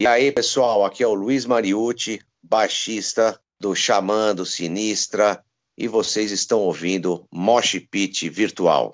E aí, pessoal, aqui é o Luiz Mariucci, baixista do Xamã, do Sinistra, e vocês estão ouvindo Mosh Pit Virtual.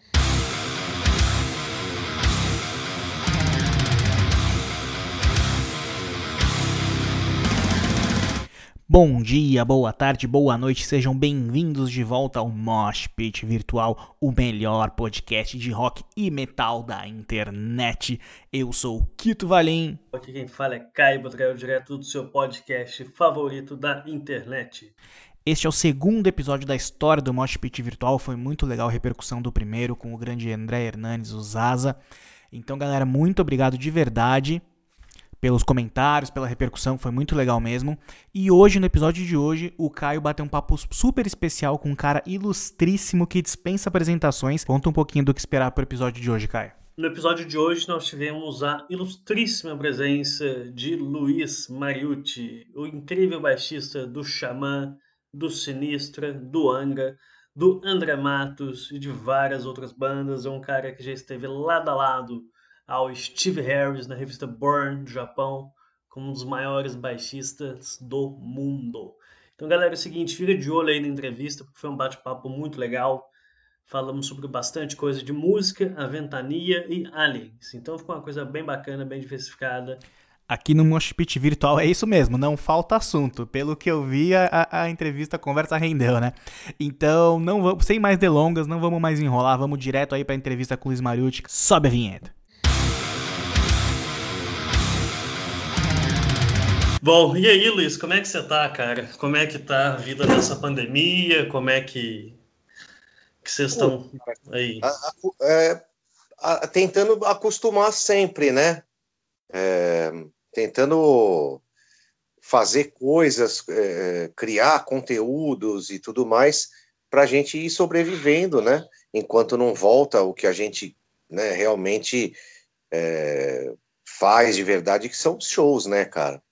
Bom dia, boa tarde, boa noite, sejam bem-vindos de volta ao Mosh Pit Virtual, o melhor podcast de rock e metal da internet. Eu sou o Kito Valim. Aqui quem fala é Caio Botrel, direto do seu podcast favorito da internet. Este é o segundo episódio da história do Mosh Pit Virtual, foi muito legal a repercussão do primeiro com o grande André Hernandes, o Zaza. Então, galera, muito obrigado de verdade pelos comentários, pela repercussão, foi muito legal mesmo. E hoje, no episódio de hoje, o Caio bateu um papo super especial com um cara ilustríssimo que dispensa apresentações. Conta um pouquinho do que esperar pro episódio de hoje, Caio. No episódio de hoje, nós tivemos a ilustríssima presença de Luiz Mariucci, o incrível baixista do Xamã, do Sinistra, do Anga, do André Matos e de várias outras bandas. É um cara que já esteve lado a lado ao Steve Harris na revista Burn do Japão como um dos maiores baixistas do mundo. Então, galera, é o seguinte, fica de olho aí na entrevista, porque foi um bate-papo muito legal. Falamos sobre bastante coisa de música, a ventania e aliens. Então ficou uma coisa bem bacana, bem diversificada. Aqui no Mosh Pit Virtual é isso mesmo, não falta assunto. Pelo que eu vi, a, a entrevista, a conversa rendeu, né? Então, não vamos, sem mais delongas, não vamos mais enrolar, vamos direto aí para a entrevista com o Luiz Mariucci. Sobe a vinheta. Bom, e aí, Luiz, como é que você tá, cara? Como é que tá a vida nessa pandemia? Como é que, que vocês estão aí? É, tentando acostumar sempre, né? É, tentando fazer coisas, é, criar conteúdos e tudo mais para a gente ir sobrevivendo, né? Enquanto não volta o que a gente né, realmente é, faz de verdade, que são os shows, né, cara?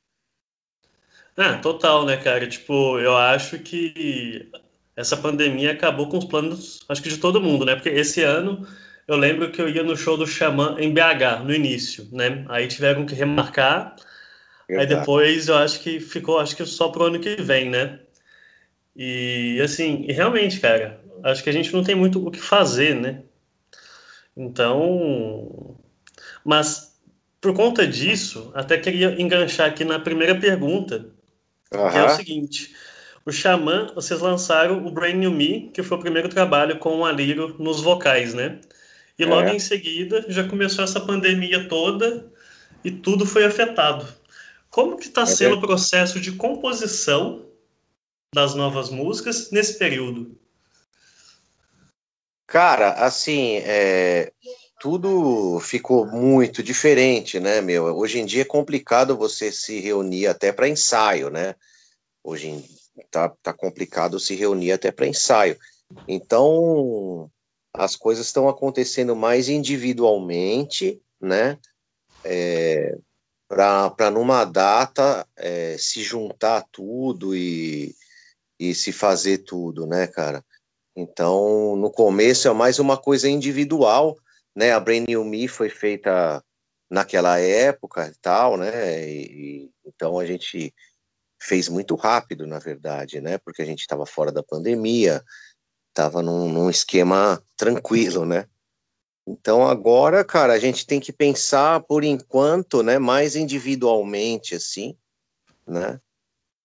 Ah, total, né, cara? Tipo, eu acho que essa pandemia acabou com os planos, acho que de todo mundo, né? Porque esse ano eu lembro que eu ia no show do Xamã em BH, no início, né? Aí tiveram que remarcar. Aí depois eu acho que ficou, acho que só pro ano que vem, né? E assim, e realmente, cara, acho que a gente não tem muito o que fazer, né? Então, mas por conta disso, até queria enganchar aqui na primeira pergunta, Uhum. Que é o seguinte: o Xamã, vocês lançaram o Brand New Me, que foi o primeiro trabalho com o Aliro nos vocais, né? E logo é. em seguida já começou essa pandemia toda e tudo foi afetado. Como que está é sendo o processo de composição das novas músicas nesse período? Cara, assim, é, tudo ficou muito diferente, né, meu? Hoje em dia é complicado você se reunir até para ensaio, né? Hoje em, tá, tá complicado se reunir até para ensaio. Então, as coisas estão acontecendo mais individualmente, né? É, para numa data é, se juntar tudo e, e se fazer tudo, né, cara? Então, no começo é mais uma coisa individual, né? A Brain New Me foi feita naquela época e tal, né? E, e, então a gente fez muito rápido, na verdade, né? Porque a gente estava fora da pandemia, estava num, num, esquema tranquilo, né? Então agora, cara, a gente tem que pensar por enquanto, né? Mais individualmente, assim, né?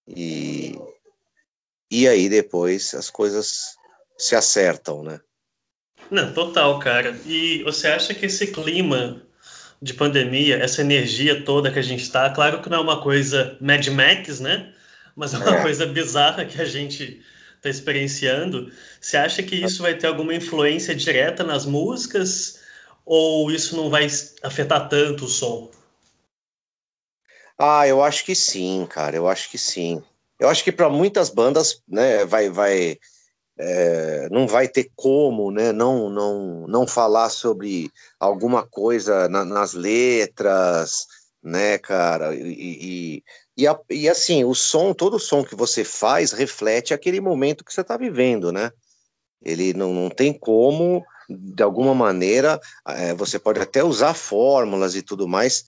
E, e aí depois as coisas se acertam, né? Não, total, cara. E você acha que esse clima de pandemia, essa energia toda que a gente está, claro que não é uma coisa Mad Max, né? Mas é uma é. coisa bizarra que a gente está experienciando. Você acha que isso vai ter alguma influência direta nas músicas ou isso não vai afetar tanto o som? Ah, eu acho que sim, cara. Eu acho que sim. Eu acho que para muitas bandas, né, vai, vai, é, não vai ter como né, não, não, não falar sobre alguma coisa na, nas letras, né, cara? E, e, e, a, e, assim, o som, todo som que você faz reflete aquele momento que você está vivendo, né? Ele não, não tem como, de alguma maneira, é, você pode até usar fórmulas e tudo mais,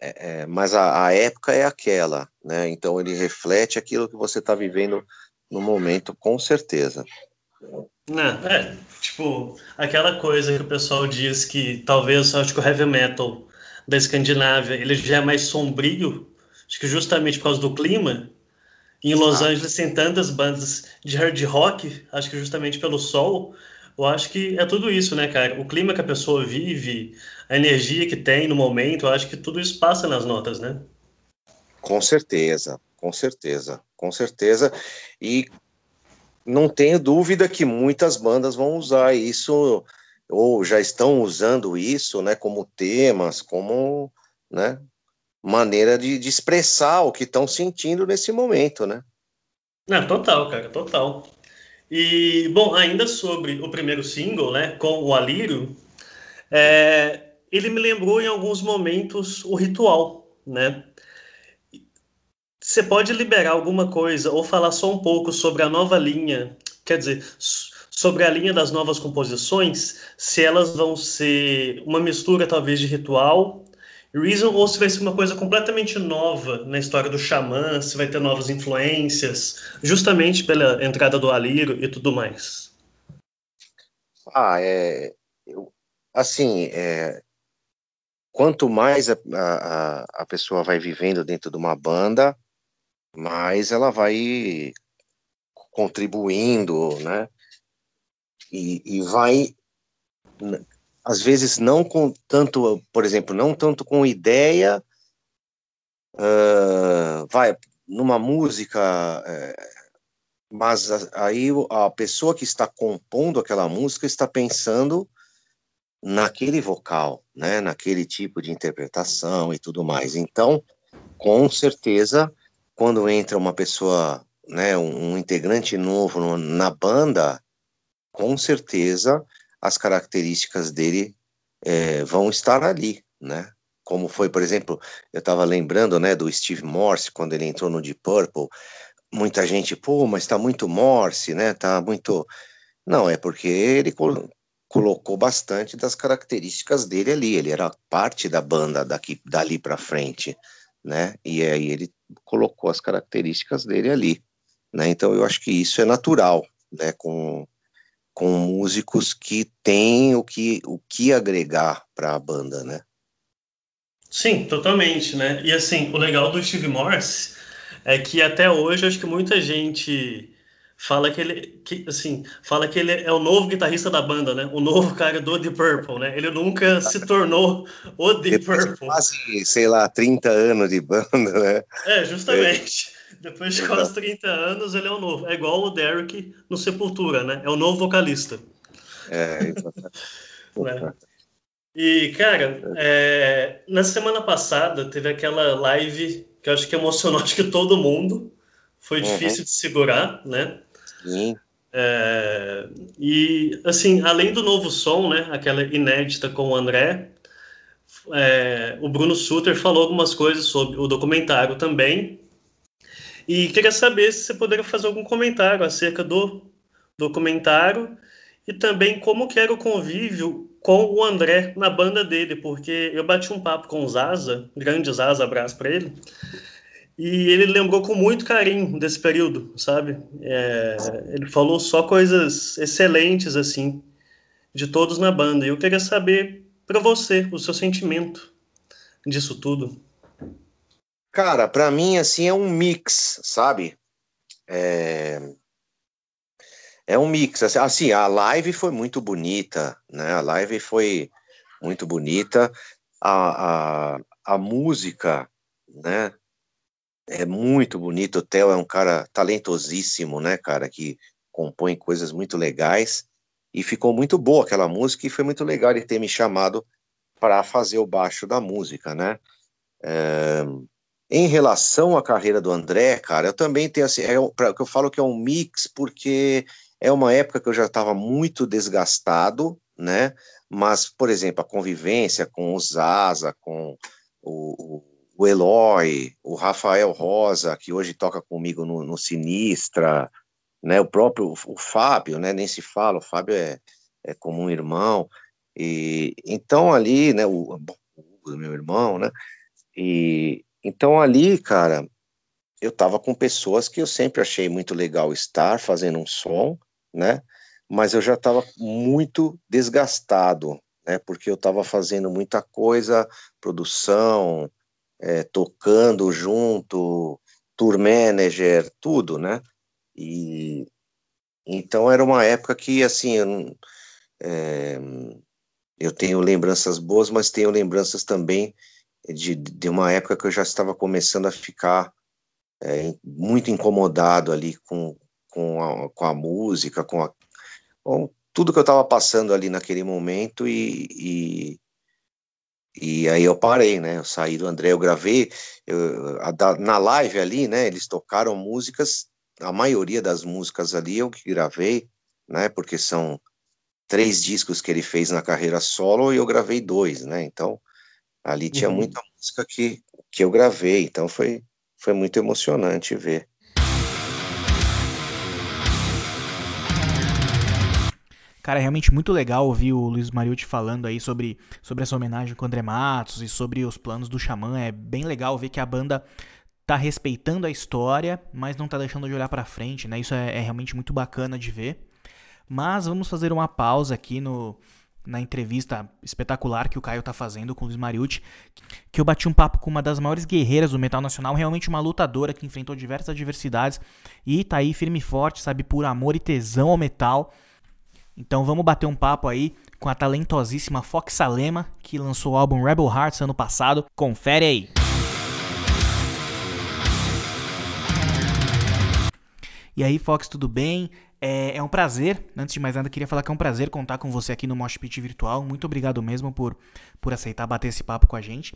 é, é, mas a, a, época é aquela, né? Então ele reflete aquilo que você está vivendo no momento, com certeza. Não, é, tipo, aquela coisa que o pessoal diz que talvez, acho que o heavy metal da Escandinávia, ele já é mais sombrio, acho que justamente por causa do clima. Em Los ah. Angeles tem tantas bandas de hard rock, acho que justamente pelo sol. Eu acho que é tudo isso, né, cara? O clima que a pessoa vive, a energia que tem no momento, eu acho que tudo isso passa nas notas, né? Com certeza, com certeza, com certeza. E não tenho dúvida que muitas bandas vão usar isso ou já estão usando isso, né, como temas, como, né, maneira de, de expressar o que estão sentindo nesse momento, né? Não, total, cara, total. E, bom, ainda sobre o primeiro single, né, com o Alírio, é, ele me lembrou em alguns momentos o ritual, né? Você pode liberar alguma coisa ou falar só um pouco sobre a nova linha, quer dizer, sobre a linha das novas composições, se elas vão ser uma mistura talvez de ritual, Reason, ou se vai ser uma coisa completamente nova na história do xamã, se vai ter novas influências, justamente pela entrada do Aliro e tudo mais. Ah, é. Eu, assim, é, quanto mais a, a, a pessoa vai vivendo dentro de uma banda, mais ela vai contribuindo, né? E, e vai, às vezes, não com tanto, por exemplo, não tanto com ideia, uh, vai numa música, uh, mas aí a pessoa que está compondo aquela música está pensando naquele vocal, né, naquele tipo de interpretação e tudo mais. Então, com certeza, quando entra uma pessoa, né, um, integrante novo no, na banda, com certeza as características dele é, vão estar ali, né? Como foi, por exemplo, eu estava lembrando, né, do Steve Morse quando ele entrou no Deep Purple. Muita gente, pô, mas está muito Morse, né? Tá muito. Não, é porque ele colocou bastante das características dele ali. Ele era parte da banda daqui, dali para frente, né? E aí ele colocou as características dele ali, né? Então eu acho que isso é natural, né? Com, com músicos que têm o que, o que agregar para a banda, né? Sim, totalmente, né? E assim, o legal do Steve Morse é que até hoje acho que muita gente fala que ele, que, assim, fala que ele é o novo guitarrista da banda, né? O novo cara do Deep Purple, né? Ele nunca se tornou o Deep Depois Purple. Quase, sei lá, 30 anos de banda, né? É, justamente. É. Depois de quase 30 anos, ele é o novo. É igual o Derek no Sepultura, né? É o novo vocalista. É, exatamente. né? E, cara, é, na semana passada teve aquela live que eu acho que emocionou acho que todo mundo. Foi uhum. difícil de segurar, né? Sim. É, e, assim, além do novo som, né, aquela inédita com o André, é, o Bruno Suter falou algumas coisas sobre o documentário também. E queria saber se você poderia fazer algum comentário acerca do documentário e também como que era o convívio com o André na banda dele, porque eu bati um papo com o Zaza, grande Zaza, abraço para ele, e ele lembrou com muito carinho desse período, sabe? É, ele falou só coisas excelentes, assim, de todos na banda. E eu queria saber para você o seu sentimento disso tudo. Cara, para mim, assim, é um mix, sabe? É, é um mix. Assim, assim, a live foi muito bonita, né? A live foi muito bonita. A, a, a música, né? É muito bonito. O Theo é um cara talentosíssimo, né, cara, que compõe coisas muito legais. E ficou muito boa aquela música e foi muito legal ele ter me chamado para fazer o baixo da música, né? É... Em relação à carreira do André, cara, eu também tenho assim, é, pra, eu falo que é um mix porque é uma época que eu já estava muito desgastado, né? Mas, por exemplo, a convivência com o Zaza, com o, o o Eloy, o Rafael Rosa, que hoje toca comigo no, no Sinistra, né, o próprio o Fábio, né, nem se fala, o Fábio é, é como um irmão, e então ali, né, o, o meu irmão, né, E então ali, cara, eu estava com pessoas que eu sempre achei muito legal estar fazendo um som, né? Mas eu já estava muito desgastado, né? Porque eu estava fazendo muita coisa, produção, é, tocando junto, tour manager, tudo, né? E então era uma época que assim eu, é, eu tenho lembranças boas, mas tenho lembranças também de, de uma época que eu já estava começando a ficar é, muito incomodado ali com, com, a, com a música, com, a, com tudo que eu estava passando ali naquele momento e, e, e, aí eu parei, né? Eu saí do André, eu gravei eu, a, na live ali, né? Eles tocaram músicas, a maioria das músicas ali eu que gravei, né? Porque são três discos que ele fez na carreira solo e eu gravei dois, né? Então ali tinha uhum. muita música que, que eu gravei, então foi foi muito emocionante ver. Cara, é realmente muito legal ouvir o Luiz Mariucci falando aí sobre, sobre essa homenagem com o André Matos e sobre os planos do Xamã. É bem legal ver que a banda tá respeitando a história, mas não tá deixando de olhar para frente, né? Isso é, é realmente muito bacana de ver. Mas vamos fazer uma pausa aqui no, na entrevista espetacular que o Caio tá fazendo com o Luiz Mariucci, que eu bati um papo com uma das maiores guerreiras do metal nacional, realmente uma lutadora que enfrentou diversas adversidades e tá aí firme e forte, sabe, por amor e tesão ao metal. Então vamos bater um papo aí com a talentosíssima Fox Salema, que lançou o álbum Rebel Hearts ano passado. Confere aí. E aí, Fox, tudo bem? É, é, um prazer, antes de mais nada, queria falar que é um prazer contar com você aqui no Mosh Pit Virtual. Muito obrigado mesmo por, por aceitar bater esse papo com a gente.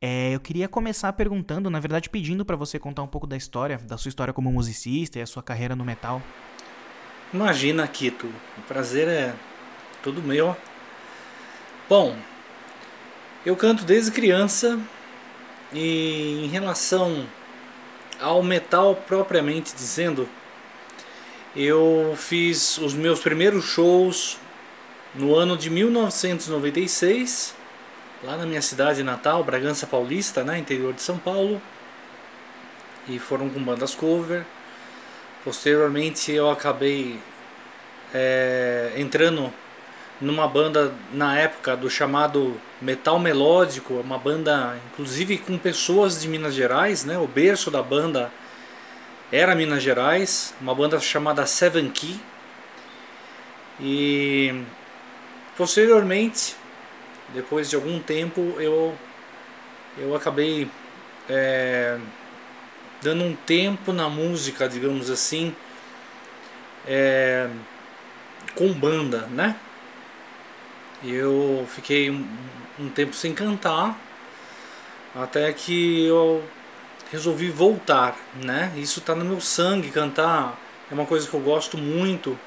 É, eu queria começar perguntando, na verdade, pedindo para você contar um pouco da história, da sua história como musicista e a sua carreira no metal. Imagina, Kito, o prazer é todo meu. Bom, eu canto desde criança e em relação ao metal propriamente dizendo, eu fiz os meus primeiros shows no ano de 1996, lá na minha cidade natal, Bragança Paulista, né, interior de São Paulo. E foram com bandas cover. Posteriormente eu acabei é, entrando numa banda na época do chamado metal melódico, uma banda inclusive com pessoas de Minas Gerais, né? O berço da banda era Minas Gerais, uma banda chamada Seven Key. E posteriormente, depois de algum tempo, eu, eu acabei é, dando um tempo na música, digamos assim, é, com banda, né? Eu fiquei um, um tempo sem cantar, até que eu resolvi voltar, né? Isso está no meu sangue, cantar é uma coisa que eu gosto muito.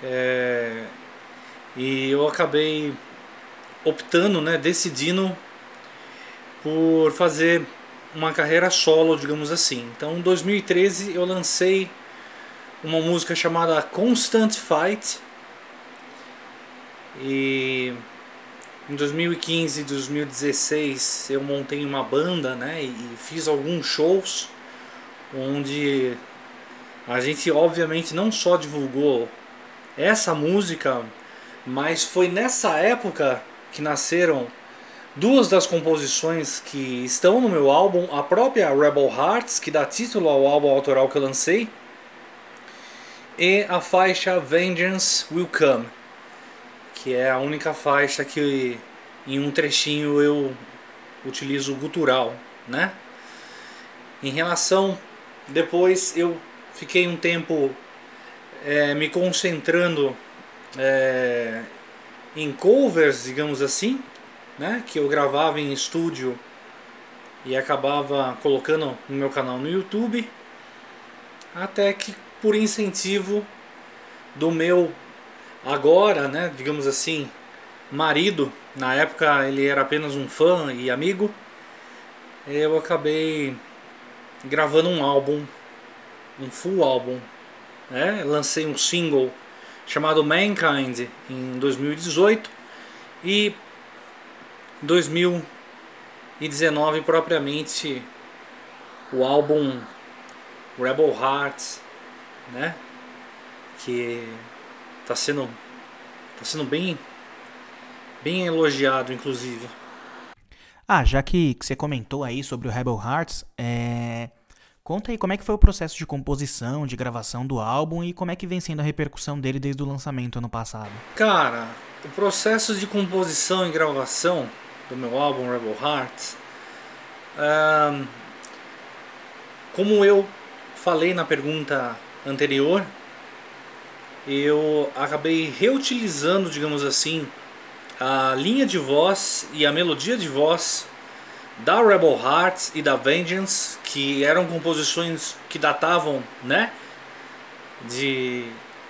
É, e eu acabei optando, né, decidindo por fazer uma carreira solo, digamos assim. Então, em 2013 eu lancei uma música chamada Constant Fight. E em 2015 e 2016 eu montei uma banda, né, e fiz alguns shows onde a gente obviamente não só divulgou essa música, mas foi nessa época que nasceram duas das composições que estão no meu álbum, a própria Rebel Hearts, que dá título ao álbum autoral que eu lancei, e a faixa Vengeance Will Come, que é a única faixa que em um trechinho eu utilizo gutural, né? Em relação, depois eu fiquei um tempo é, me concentrando é, em covers, digamos assim, né? Que eu gravava em estúdio e acabava colocando no meu canal no YouTube, até que por incentivo do meu agora, né, digamos assim, marido na época ele era apenas um fã e amigo. Eu acabei gravando um álbum, um full álbum. Né? Lancei um single chamado Mankind em 2018 e 2000 e 19 propriamente o álbum Rebel Hearts, né? Que tá sendo tá sendo bem bem elogiado inclusive. Ah, já que, que você comentou aí sobre o Rebel Hearts, é... conta aí como é que foi o processo de composição, de gravação do álbum e como é que vem sendo a repercussão dele desde o lançamento ano passado. Cara, o processo de composição e gravação do meu álbum Rebel Hearts, um, como eu falei na pergunta anterior, eu acabei reutilizando, digamos assim, a linha de voz e a melodia de voz da Rebel Hearts e da Vengeance, que eram composições que datavam, né, de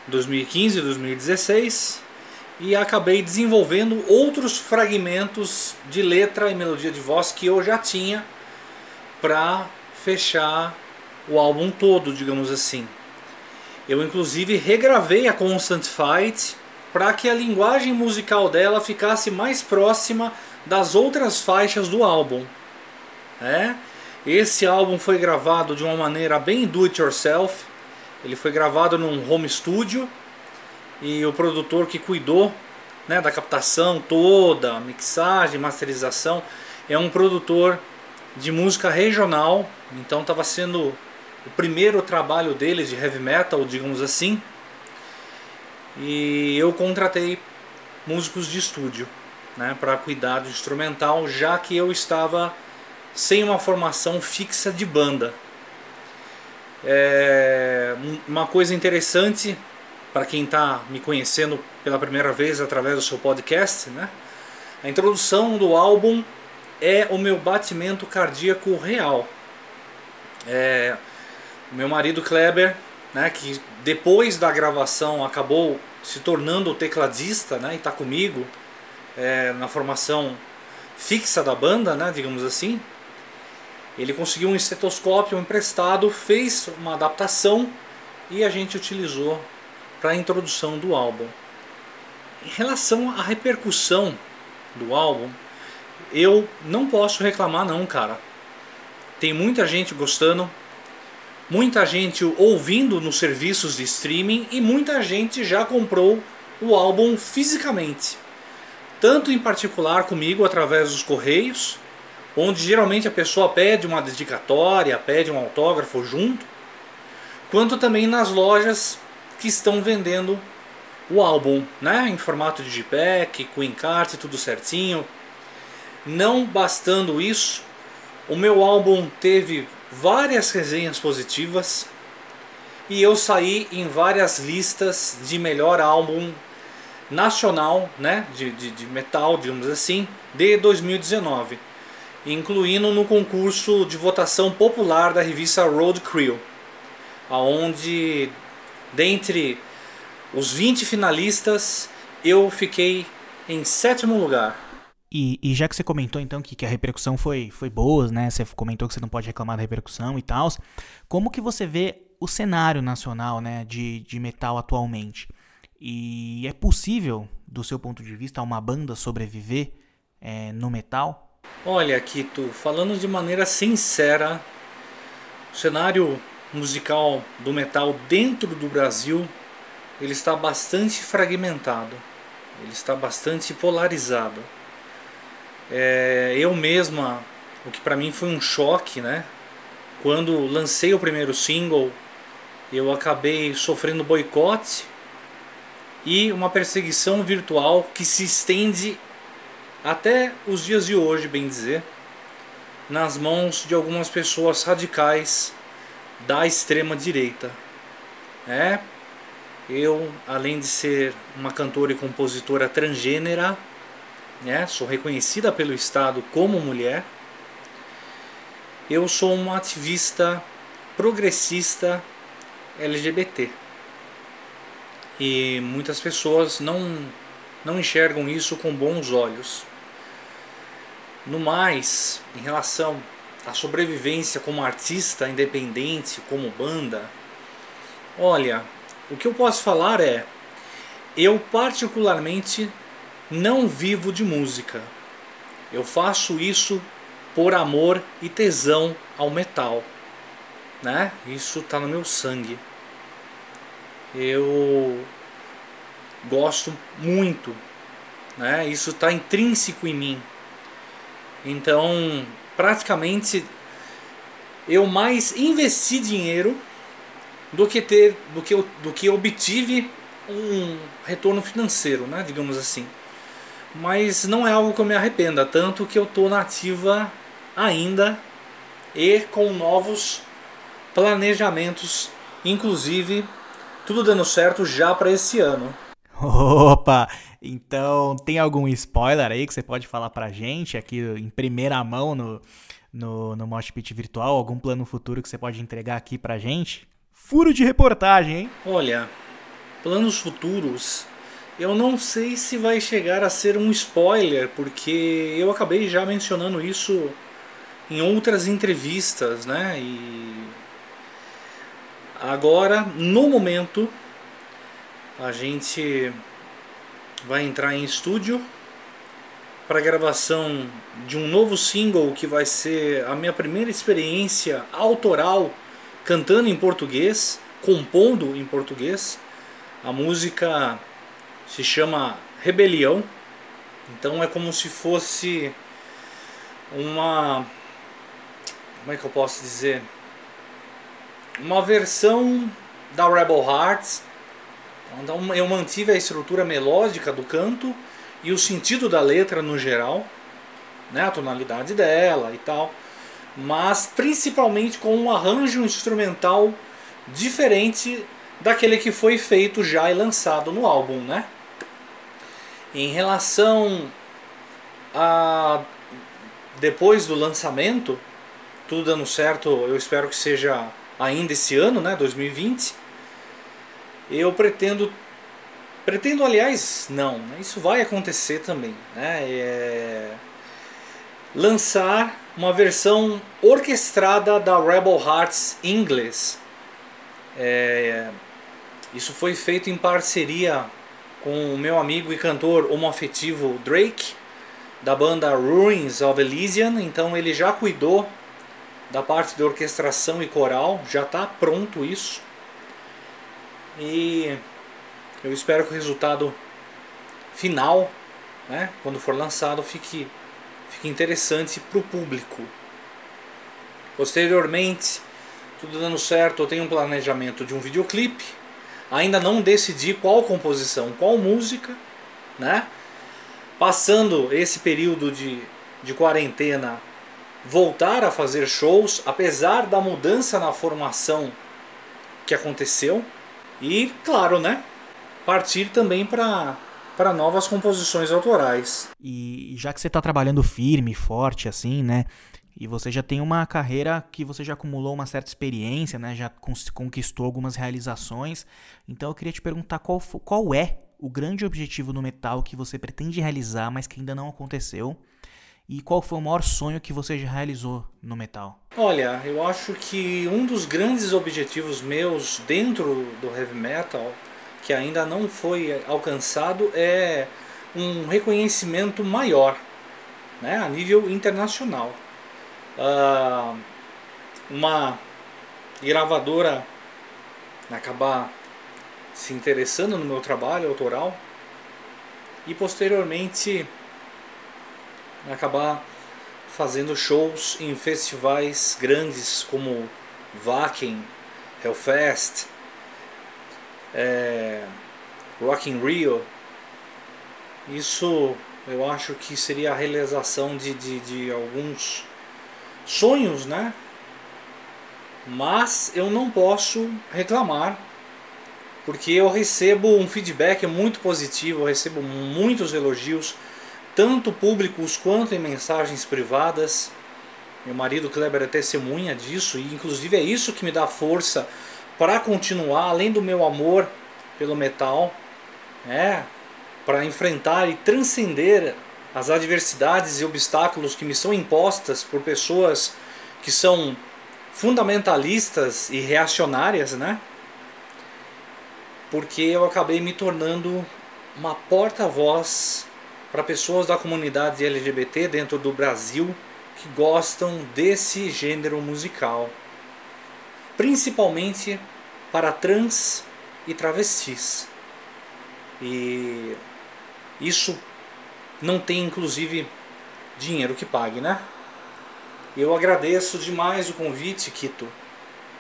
2015 e 2016, e acabei desenvolvendo outros fragmentos de letra e melodia de voz que eu já tinha para fechar o álbum todo, digamos assim. Eu inclusive regravei a Constant Fight para que a linguagem musical dela ficasse mais próxima das outras faixas do álbum. É? Esse álbum foi gravado de uma maneira bem do it yourself. Ele foi gravado num home studio e o produtor que cuidou né, da captação toda, mixagem, masterização, é um produtor de música regional. Então estava sendo o primeiro trabalho dele de heavy metal, digamos assim. E eu contratei músicos de estúdio né, para cuidar do instrumental, já que eu estava sem uma formação fixa de banda. É uma coisa interessante para quem está me conhecendo pela primeira vez através do seu podcast, né? A introdução do álbum é o meu batimento cardíaco real. É, meu marido Kleber né, que depois da gravação acabou se tornando tecladista né, e está comigo é, na formação fixa da banda, né, digamos assim. Ele conseguiu um estetoscópio emprestado, fez uma adaptação e a gente utilizou para a introdução do álbum. Em relação à repercussão do álbum, eu não posso reclamar não, cara. Tem muita gente gostando, muita gente ouvindo nos serviços de streaming e muita gente já comprou o álbum fisicamente. Tanto em particular comigo através dos correios, onde geralmente a pessoa pede uma dedicatória, pede um autógrafo junto, quanto também nas lojas que estão vendendo o álbum, né, em formato de JPEG, com encarte, tudo certinho. Não bastando isso, o meu álbum teve várias resenhas positivas e eu saí em várias listas de melhor álbum nacional, né, de, de, de metal, digamos assim, de 2019, incluindo no concurso de votação popular da revista Road Crew, aonde dentre os 20 finalistas eu fiquei em sétimo lugar. E, e, já que você comentou então que, que, a repercussão foi, foi boa, né? Você comentou que você não pode reclamar da repercussão e tal. Como que você vê o cenário nacional né, de, de metal atualmente? E é possível, do seu ponto de vista, uma banda sobreviver é, no metal? Olha, Kito, falando de maneira sincera, o cenário musical do metal dentro do Brasil ele está bastante fragmentado, ele está bastante polarizado é, eu mesma, o que para mim foi um choque, né? Quando lancei o primeiro single, eu acabei sofrendo boicote e uma perseguição virtual que se estende até os dias de hoje, bem dizer, nas mãos de algumas pessoas radicais da extrema direita. É, eu, além de ser uma cantora e compositora transgênera, né? sou reconhecida pelo Estado como mulher. Eu sou uma ativista progressista LGBT. E muitas pessoas não, não enxergam isso com bons olhos. No mais, em relação à sobrevivência como artista independente, como banda, olha, o que eu posso falar é: eu particularmente não vivo de música. Eu faço isso por amor e tesão ao metal, né? Isso tá no meu sangue. Eu gosto muito, né? Isso está intrínseco em mim. Então, praticamente eu mais investi dinheiro do que ter do que do que obtive um retorno financeiro, né, digamos assim. Mas não é algo que eu me arrependa, tanto que eu estou na ativa ainda e com novos planejamentos, inclusive tudo dando certo já para esse ano. Opa! Então, tem algum spoiler aí que você pode falar pra gente aqui em primeira mão no, no, no Mosh Virtual? Algum plano futuro que você pode entregar aqui pra gente? Furo de reportagem, hein? Olha, planos futuros, eu não sei se vai chegar a ser um spoiler, porque eu acabei já mencionando isso em outras entrevistas, né? E agora, no momento, a gente vai entrar em estúdio para gravação de um novo single que vai ser a minha primeira experiência autoral cantando em português, compondo em português. A música se chama Rebelião. Então é como se fosse uma como é que eu posso dizer? Uma versão da Rebel Hearts então eu mantive a estrutura melódica do canto e o sentido da letra no geral, né, a tonalidade dela e tal, mas principalmente com um arranjo instrumental diferente daquele que foi feito já e lançado no álbum, né? Em relação a depois do lançamento, tudo dando certo, eu espero que seja ainda esse ano, né, 2020 eu pretendo pretendo aliás não né, isso vai acontecer também né? É, lançar uma versão orquestrada da Rebel Hearts em inglês. É, isso foi feito em parceria com o meu amigo e cantor homoafetivo Drake da banda Ruins of Elysian. Então ele já cuidou da parte de orquestração e coral já está pronto isso e eu espero que o resultado final, né, quando for lançado, fique, fique interessante para o público. Posteriormente, tudo dando certo, eu tenho um planejamento de um videoclipe. Ainda não decidi qual composição, qual música, né? Passando esse período de, de quarentena, voltar a fazer shows, apesar da mudança na formação que aconteceu, e, claro, né? Partir também para para novas composições autorais. E já que você está trabalhando firme, forte assim, né? E você já tem uma carreira que você já acumulou uma certa experiência, né? Já conquistou algumas realizações. Então eu queria te perguntar qual, qual é o grande objetivo no metal que você pretende realizar, mas que ainda não aconteceu. E qual foi o maior sonho que você já realizou no metal? Olha, eu acho que um dos grandes objetivos meus dentro do heavy metal, que ainda não foi alcançado, é um reconhecimento maior, né, a nível internacional. Uh, uma gravadora acabar se interessando no meu trabalho autoral e posteriormente acabar fazendo shows em festivais grandes como Wacken, Hellfest, é, Rock in Rio. Isso eu acho que seria a realização de, de, de alguns sonhos, né? Mas eu não posso reclamar porque eu recebo um feedback muito positivo, eu recebo muitos elogios tanto públicos quanto em mensagens privadas. Meu marido Kleber é testemunha disso e inclusive é isso que me dá força para continuar, além do meu amor pelo metal, né, para enfrentar e transcender as adversidades e obstáculos que me são impostas por pessoas que são fundamentalistas e reacionárias, né? Porque eu acabei me tornando uma porta-voz para pessoas da comunidade LGBT dentro do Brasil que gostam desse gênero musical, principalmente para trans e travestis. E isso não tem inclusive dinheiro que pague, né? Eu agradeço demais o convite, Kito.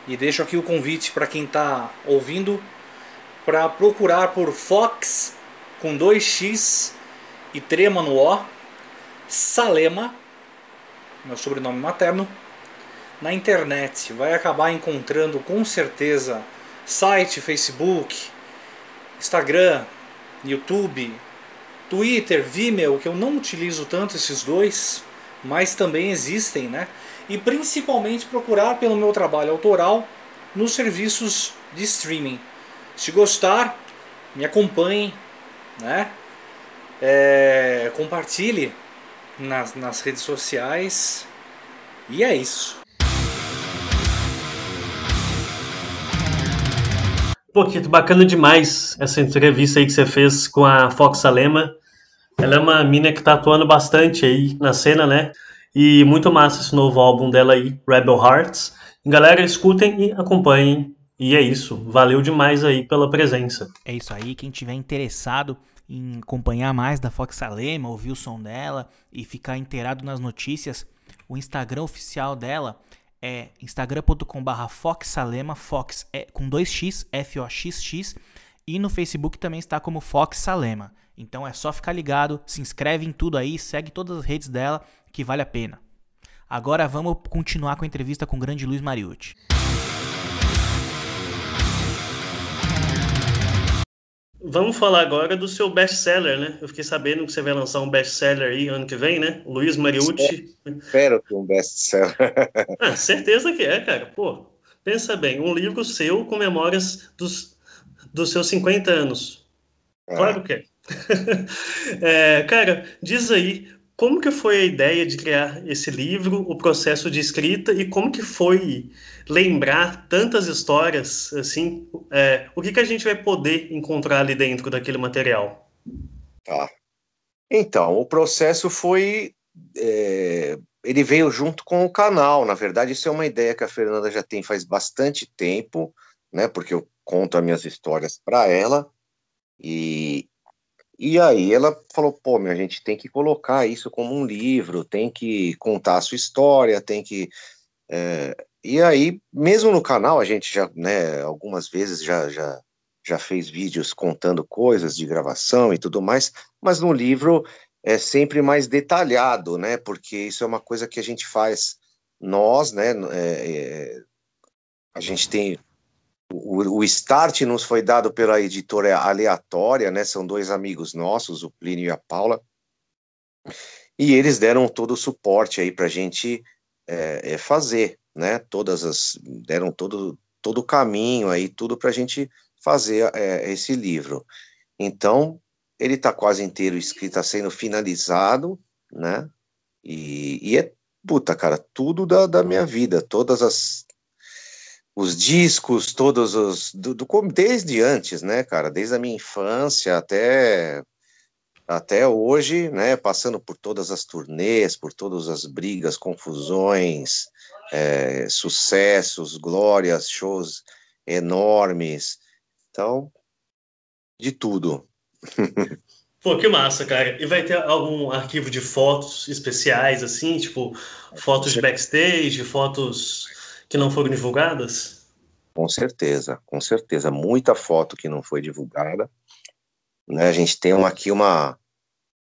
E deixo aqui o convite para quem está ouvindo para procurar por Fox com 2x e trema no O, Salema, meu sobrenome materno, na internet. Vai acabar encontrando com certeza site, Facebook, Instagram, YouTube, Twitter, Vimeo, que eu não utilizo tanto esses dois, mas também existem, né? E principalmente procurar pelo meu trabalho autoral nos serviços de streaming. Se gostar, me acompanhe, né? É, compartilhe nas, nas redes sociais. E é isso. Pô, Kito, bacana demais essa entrevista aí que você fez com a Fox Alema. Ela é uma mina que tá atuando bastante aí na cena, né? E muito massa esse novo álbum dela aí, Rebel Hearts. Galera, escutem e acompanhem. E é isso. Valeu demais aí pela presença. É isso aí. Quem tiver interessado em acompanhar mais da Fox Alema, ouvir o som dela e ficar inteirado nas notícias, o Instagram oficial dela é instagram.com.br foxsalema, fox é com 2x, F-O-X-X, e no Facebook também está como Fox Salema. Então é só ficar ligado, se inscreve em tudo aí, segue todas as redes dela, que vale a pena. Agora vamos continuar com a entrevista com o grande Luiz Mariucci. Vamos falar agora do seu best-seller, né? Eu fiquei sabendo que você vai lançar um best-seller aí ano que vem, né? Luiz Mariucci. Espero que um best-seller. ah, certeza que é, cara. Pô, pensa bem, um livro seu com memórias dos, dos seus 50 anos. Ah. Claro que é. é. Cara, diz aí, como que foi a ideia de criar esse livro, o processo de escrita e como que foi lembrar tantas histórias, assim, é, o que que a gente vai poder encontrar ali dentro daquele material? Tá. Então, o processo foi, é, ele veio junto com o canal. Na verdade, isso é uma ideia que a Fernanda já tem faz bastante tempo, né? Porque eu conto as minhas histórias para ela e e aí ela falou, pô, minha gente tem que colocar isso como um livro, tem que contar a sua história, tem que. É... E aí, mesmo no canal, a gente já, né, algumas vezes já, já, já fez vídeos contando coisas de gravação e tudo mais, mas no livro é sempre mais detalhado, né? Porque isso é uma coisa que a gente faz nós, né? É, é, a gente tem o, o, start nos foi dado pela editora aleatória, né? São dois amigos nossos, o Plínio e a Paula, e eles deram todo o suporte aí para a gente é, é, fazer, né? Todas as deram todo todo o caminho aí, tudo para a gente fazer é, esse livro. Então ele está quase inteiro escrito, está sendo finalizado, né? E, e, é puta, cara, tudo da, da minha vida, todas as os discos, todos os. Do, do, desde antes, né, cara? Desde a minha infância até, até hoje, né? Passando por todas as turnês, por todas as brigas, confusões, é, sucessos, glórias, shows enormes. Então, de tudo. Pô, que massa, cara. E vai ter algum arquivo de fotos especiais, assim, tipo, fotos de backstage, fotos que não foram divulgadas? Com certeza, com certeza. Muita foto que não foi divulgada. Né? A gente tem uma, aqui uma,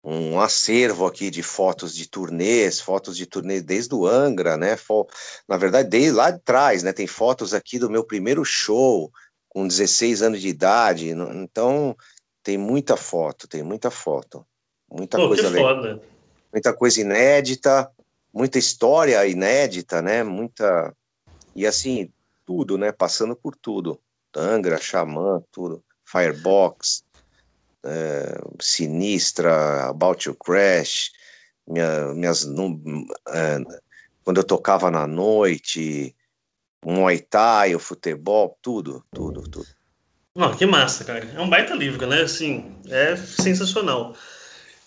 um acervo aqui de fotos de turnês, fotos de turnês desde o Angra, né? Na verdade, desde lá de trás, né? Tem fotos aqui do meu primeiro show, com 16 anos de idade. Então, tem muita foto, tem muita foto. Muita Pô, coisa legal. Muita coisa inédita, muita história inédita, né? Muita e assim, tudo, né? Passando por tudo. Tangra, Xamã, tudo. Firebox, é, Sinistra, About You Crash, minha, minhas. é, quando eu tocava na noite, Muay Thai, o futebol, tudo, tudo, tudo. Que massa, cara. É um baita livro, né? Assim, é sensacional.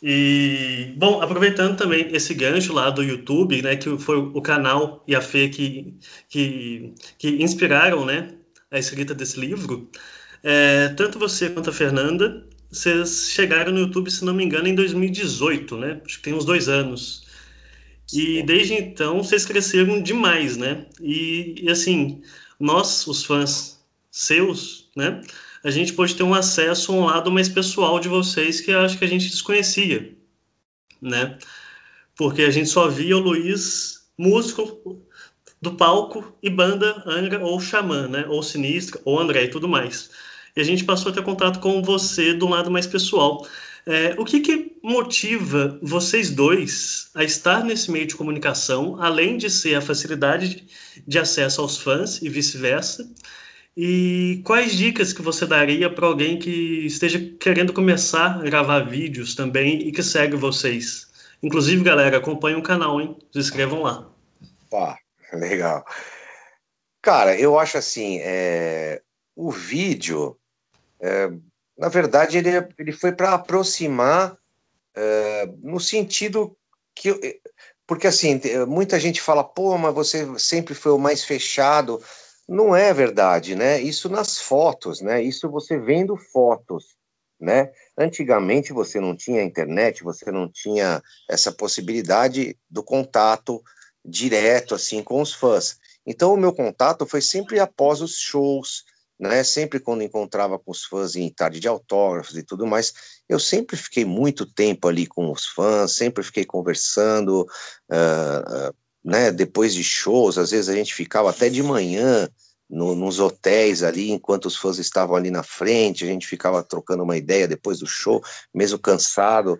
E, bom, aproveitando também esse gancho lá do YouTube, né, que foi o canal e a Fê que, que, que inspiraram, né, a escrita desse livro, é, tanto você quanto a Fernanda, vocês chegaram no YouTube, se não me engano, em 2018, né, acho que tem uns dois anos. E desde então, vocês cresceram demais, né, e, e assim, nós, os fãs seus, né, a gente pode ter um acesso a um lado mais pessoal de vocês que acho que a gente desconhecia, né? Porque a gente só via o Luiz músico do palco e banda Angra ou Xamã, né? Ou Sinistra, ou André e tudo mais. E a gente passou a ter contato com você do lado mais pessoal. É, o que, que motiva vocês dois a estar nesse meio de comunicação, além de ser a facilidade de acesso aos fãs e vice-versa? E quais dicas que você daria para alguém que esteja querendo começar a gravar vídeos também e que segue vocês? Inclusive, galera, acompanhem o canal, hein? Se inscrevam lá. Pá, legal. Cara, eu acho assim, é... o vídeo, é... na verdade, ele, ele foi para aproximar é... no sentido que. Porque assim, muita gente fala, pô, mas você sempre foi o mais fechado. Não é verdade, né? Isso nas fotos, né? Isso você vendo fotos, né? Antigamente você não tinha internet, você não tinha essa possibilidade do contato direto assim com os fãs. Então o meu contato foi sempre após os shows, né? Sempre quando encontrava com os fãs em tarde de autógrafos e tudo mais, eu sempre fiquei muito tempo ali com os fãs, sempre fiquei conversando, uh, uh, né? Depois de shows, às vezes a gente ficava até de manhã no, nos hotéis ali, enquanto os fãs estavam ali na frente, a gente ficava trocando uma ideia depois do show, mesmo cansado.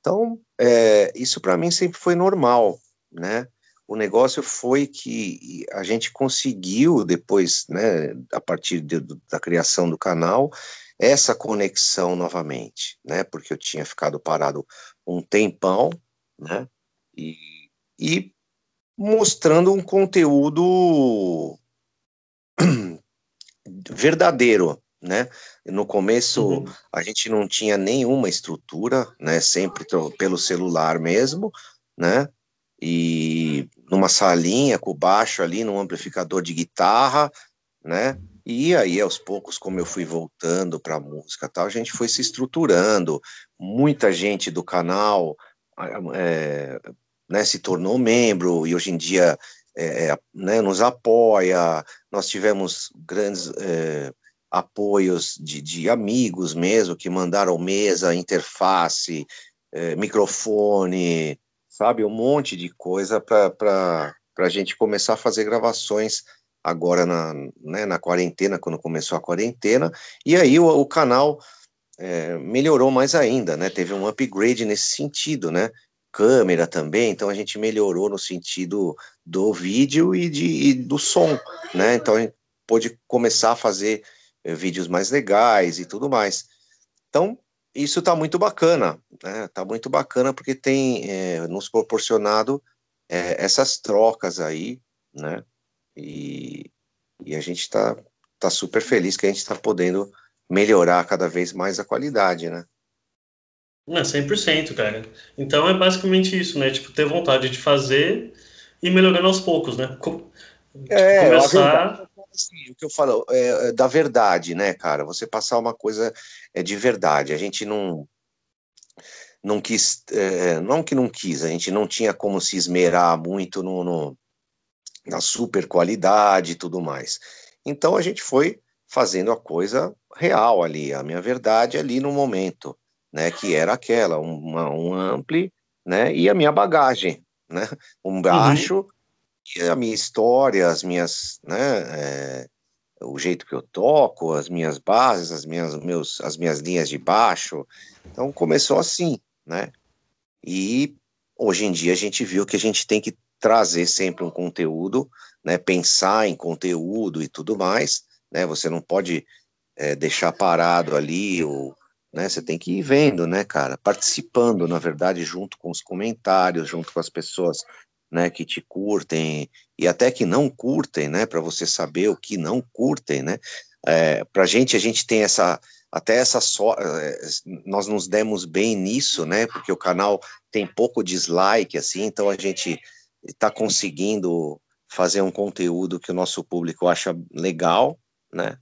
Então, é, isso para mim sempre foi normal, né? O negócio foi que a gente conseguiu depois, né, a partir de, da criação do canal, essa conexão novamente, né? Porque eu tinha ficado parado um tempão, né? E, e mostrando um conteúdo verdadeiro, né? No começo uhum. a gente não tinha nenhuma estrutura, né? Sempre pelo celular mesmo, né? E numa salinha com baixo ali, num amplificador de guitarra, né? E aí, aos poucos, como eu fui voltando para a música tal, a gente foi se estruturando. Muita gente do canal é, né, se tornou membro e hoje em dia é, é, né, nos apoia, nós tivemos grandes é, apoios de, de, amigos mesmo, que mandaram mesa, interface, é, microfone, sabe, um monte de coisa para a gente começar a fazer gravações agora na, né, na quarentena, quando começou a quarentena, e aí o, o canal é, melhorou mais ainda, né, teve um upgrade nesse sentido, né, câmera também, então a gente melhorou no sentido do vídeo e, de, e do som, né? Então a gente pôde começar a fazer é, vídeos mais legais e tudo mais. Então isso está muito bacana, né? Tá muito bacana porque tem é, nos proporcionado é, essas trocas aí, né? E, e a gente está tá super feliz que a gente está podendo melhorar cada vez mais a qualidade, né? Não, 100%, cara. Então é basicamente isso, né? Tipo, ter vontade de fazer e melhorando aos poucos, né? Co é, começar... Assim, o que eu falo é, é, da verdade, né, cara? Você passar uma coisa é de verdade. A gente não não quis, é, não que não quis, a gente não tinha como se esmerar muito no, no, na super qualidade e tudo mais. Então a gente foi fazendo a coisa real ali, a minha verdade ali no momento né, que era aquela, uma, um ampli, né, e a minha bagagem, né, um uhum. baixo, uhum. e a minha história, as minhas, né, é, o jeito que eu toco, as minhas bases, as minhas, meus, as minhas linhas de baixo, então começou assim, né, e hoje em dia a gente viu que a gente tem que trazer sempre um conteúdo, né, pensar em conteúdo e tudo mais, né, você não pode é, deixar parado ali o né? Você tem que ir vendo, né, cara? Participando, na verdade, junto com os comentários, junto com as pessoas, né, que te curtem e até que não curtem, né, para você saber o que não curtem, né? É, para gente, a gente tem essa até essa só eh, nós nos demos bem nisso, né? Porque o canal tem pouco dislike, assim, então a gente está conseguindo fazer um conteúdo que o nosso público acha legal, né?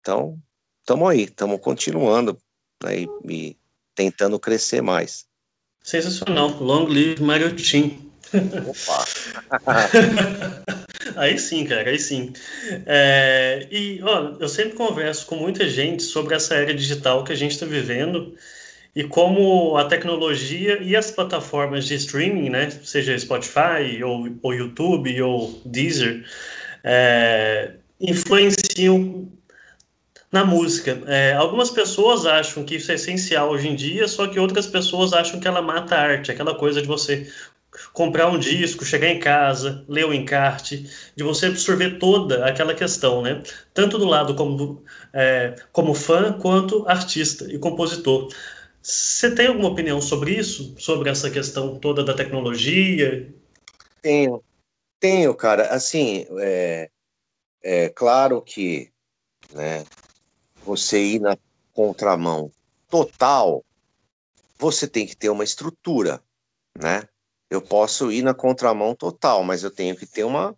Então, estamos aí, estamos continuando né, e, e, tentando crescer mais. Sensacional, long live Mariotin. Opa! aí sim, cara, aí sim. É, e, ó, eu sempre converso com muita gente sobre essa era digital que a gente está vivendo e como a tecnologia e as plataformas de streaming, né, seja Spotify ou, ou YouTube ou Deezer, é, influenciam na música. É, algumas pessoas acham que isso é essencial hoje em dia, só que outras pessoas acham que ela mata a arte, aquela coisa de você comprar um disco, chegar em casa, ler o encarte, de você absorver toda aquela questão, né? Tanto do lado como, é, como fã, quanto artista e compositor. Você tem alguma opinião sobre isso? Sobre essa questão toda da tecnologia? Tenho. Tenho, cara. Assim, é, é claro que né, você ir na contramão total, você tem que ter uma estrutura, né? Eu posso ir na contramão total, mas eu tenho que ter uma,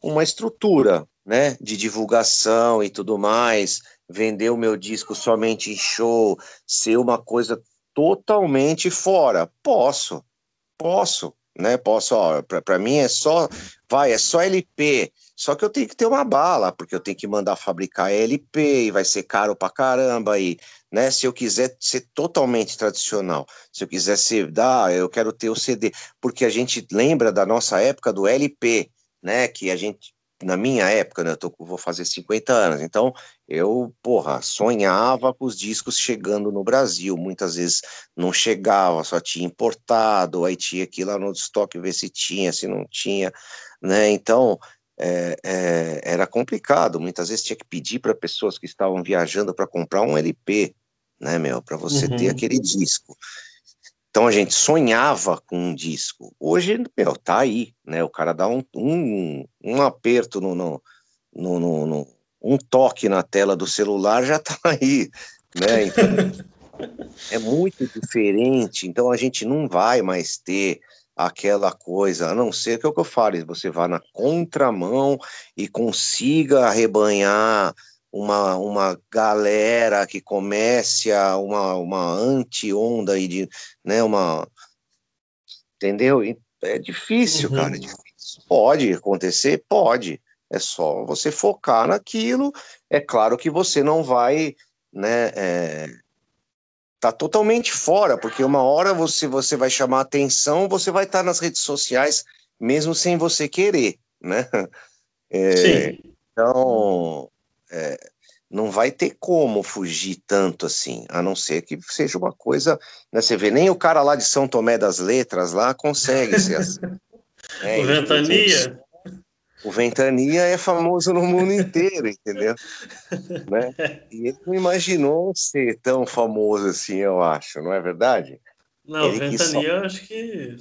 uma estrutura, né? De divulgação e tudo mais, vender o meu disco somente em show, ser uma coisa totalmente fora. Posso, posso, né? Posso, ó, para mim é só, vai, é só LP, só que eu tenho que ter uma bala, porque eu tenho que mandar fabricar LP e vai ser caro pra caramba aí, né? Se eu quiser ser totalmente tradicional, se eu quiser ser, ah, eu quero ter o CD, porque a gente lembra da nossa época do LP, né? Que a gente na minha época, né, eu tô, vou fazer 50 anos, então eu, porra, sonhava com os discos chegando no Brasil, muitas vezes não chegava, só tinha importado, aí tinha que ir lá no estoque ver se tinha, se não tinha, né, então é, é, era complicado. Muitas vezes tinha que pedir para pessoas que estavam viajando para comprar um LP, né, meu, para você uhum. ter aquele disco. Então a gente sonhava com um disco. Hoje, meu, tá aí, né? O cara dá um, um, um aperto no, no, no, no, um toque na tela do celular já tá aí, né? Então, é muito diferente. Então a gente não vai mais ter aquela coisa, a não ser que é o que eu falo, você vá na contramão e consiga arrebanhar uma, uma galera que comece a uma, uma anti-onda aí de, né, uma, entendeu? É difícil, uhum. cara, é difícil. Pode acontecer? Pode. É só você focar naquilo. É claro que você não vai, né, é, tá totalmente fora, porque uma hora você, você vai chamar atenção, você vai estar nas redes sociais, mesmo sem você querer, né? É, Sim. Então, é, não vai ter como fugir tanto assim, a não ser que seja uma coisa, né, você vê, nem o cara lá de São Tomé das Letras lá consegue ser assim. É, o Ventania? O Ventania é famoso no mundo inteiro, entendeu? né? E ele não imaginou ser tão famoso assim, eu acho, não é verdade? Não, ele Ventania, só... acho que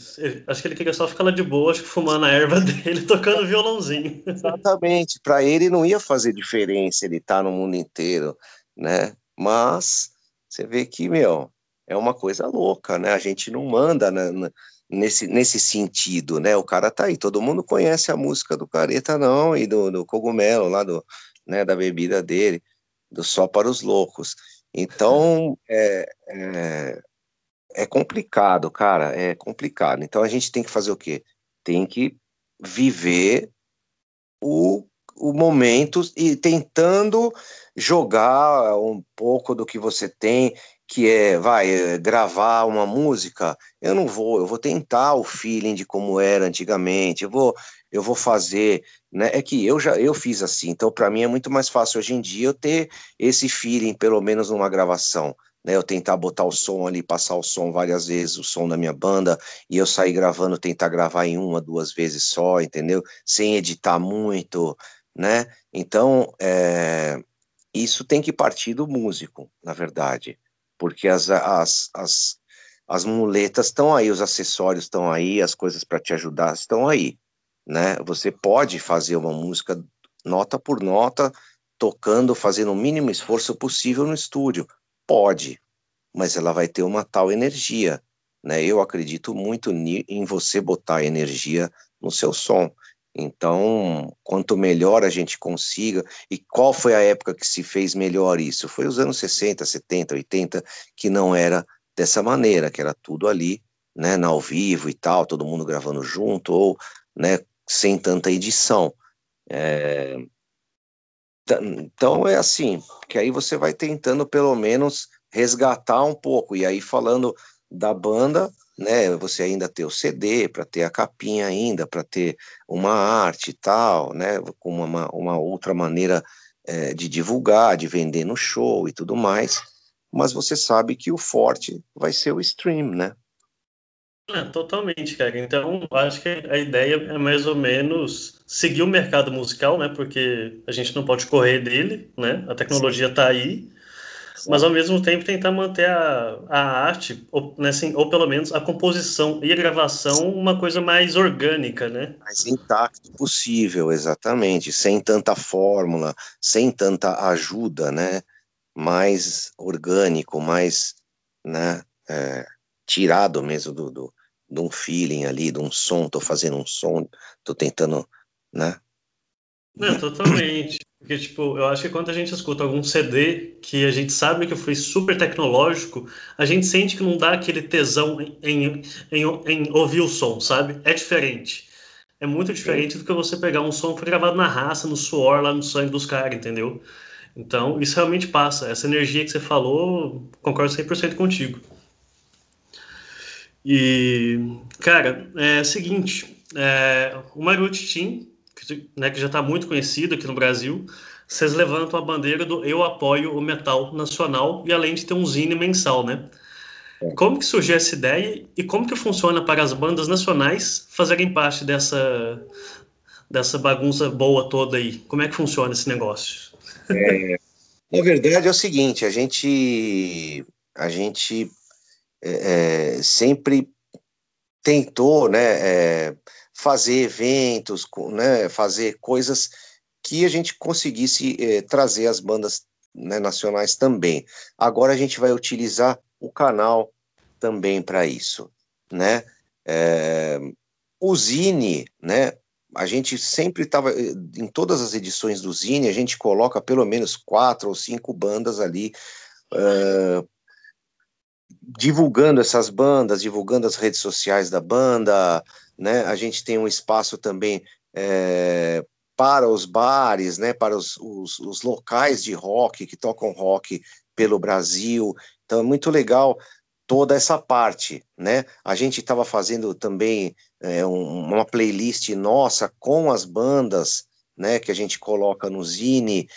acho que ele queria só ficar lá de boa, acho que fumando a erva dele, tocando violãozinho. Exatamente. Para ele não ia fazer diferença ele estar tá no mundo inteiro, né? Mas você vê que, meu, é uma coisa louca, né? A gente não manda na, na nesse, nesse sentido, né? O cara tá aí, todo mundo conhece a música do Careta, não, e do, do cogumelo lá, do, né, da bebida dele, do Só para os Loucos. Então, é, é, é complicado, cara, é complicado. Então, a gente tem que fazer o quê? Tem que viver o, o momento e tentando jogar um pouco do que você tem que é, vai, é, gravar uma música, eu não vou, eu vou tentar o feeling de como era antigamente, eu vou, eu vou fazer, né? É que eu já eu fiz assim, então para mim é muito mais fácil hoje em dia eu ter esse feeling, pelo menos numa gravação, né? Eu tentar botar o som ali, passar o som várias vezes, o som da minha banda, e eu sair gravando, tentar gravar em uma, duas vezes só, entendeu? Sem editar muito, né? Então, é, isso tem que partir do músico, na verdade porque as, as, as, as muletas estão aí, os acessórios estão aí, as coisas para te ajudar estão aí, né? Você pode fazer uma música nota por nota, tocando, fazendo o mínimo esforço possível no estúdio, Pode, mas ela vai ter uma tal energia. Né? Eu acredito muito em você botar energia no seu som. Então, quanto melhor a gente consiga, e qual foi a época que se fez melhor isso? Foi os anos 60, 70, 80, que não era dessa maneira, que era tudo ali, né, ao vivo e tal, todo mundo gravando junto, ou né, sem tanta edição. É... Então é assim, que aí você vai tentando pelo menos resgatar um pouco, e aí falando da banda, né? Você ainda ter o CD, para ter a capinha ainda, para ter uma arte e tal, né? Com uma, uma outra maneira é, de divulgar, de vender no show e tudo mais. Mas você sabe que o forte vai ser o stream, né? É, totalmente, cara. Então, acho que a ideia é mais ou menos seguir o mercado musical, né? Porque a gente não pode correr dele, né? A tecnologia está aí mas ao mesmo tempo tentar manter a, a arte, ou, né, assim, ou pelo menos a composição e a gravação uma coisa mais orgânica, né? Mais intacto possível, exatamente, sem tanta fórmula, sem tanta ajuda, né? Mais orgânico, mais, né? É, tirado mesmo do, do, de um feeling ali, de um som, tô fazendo um som, tô tentando, né? Não, totalmente. Porque, tipo, eu acho que quando a gente escuta algum CD que a gente sabe que foi super tecnológico, a gente sente que não dá aquele tesão em, em, em, em ouvir o som, sabe? É diferente. É muito diferente do que você pegar um som que foi gravado na raça, no suor, lá no sangue dos caras, entendeu? Então, isso realmente passa. Essa energia que você falou, concordo 100% contigo. E, cara, é o seguinte, é, o Maruti Team que, né, que já está muito conhecido aqui no Brasil, vocês levantam a bandeira do eu apoio o metal nacional e além de ter um zine mensal, né? É. Como que surgiu essa ideia e como que funciona para as bandas nacionais fazerem parte dessa dessa bagunça boa toda aí? Como é que funciona esse negócio? É, na verdade é o seguinte, a gente a gente é, é sempre tentou, né, é, fazer eventos, né, fazer coisas que a gente conseguisse eh, trazer as bandas né, nacionais também. Agora a gente vai utilizar o canal também para isso, né? É, o Zine, né? A gente sempre estava eh, em todas as edições do Zine, a gente coloca pelo menos quatro ou cinco bandas ali uh, divulgando essas bandas, divulgando as redes sociais da banda, né? A gente tem um espaço também é, para os bares, né? Para os, os, os, locais de rock que tocam rock pelo Brasil. Então é muito legal toda essa parte, né? A gente estava fazendo também é, um, uma playlist nossa com as bandas, né? Que a gente coloca no Zine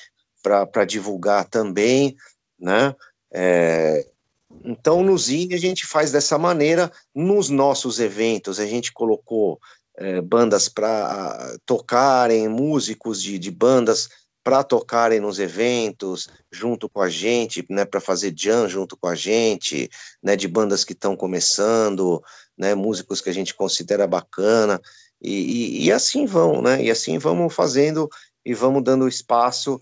para divulgar também, né? É, então, no Zine, a gente faz dessa maneira. Nos nossos eventos, a gente colocou é, bandas para tocarem, músicos de, de bandas para tocarem nos eventos junto com a gente, né, para fazer jam junto com a gente, né, de bandas que estão começando, né, músicos que a gente considera bacana, e, e, e assim vão, né, e assim vamos fazendo e vamos dando espaço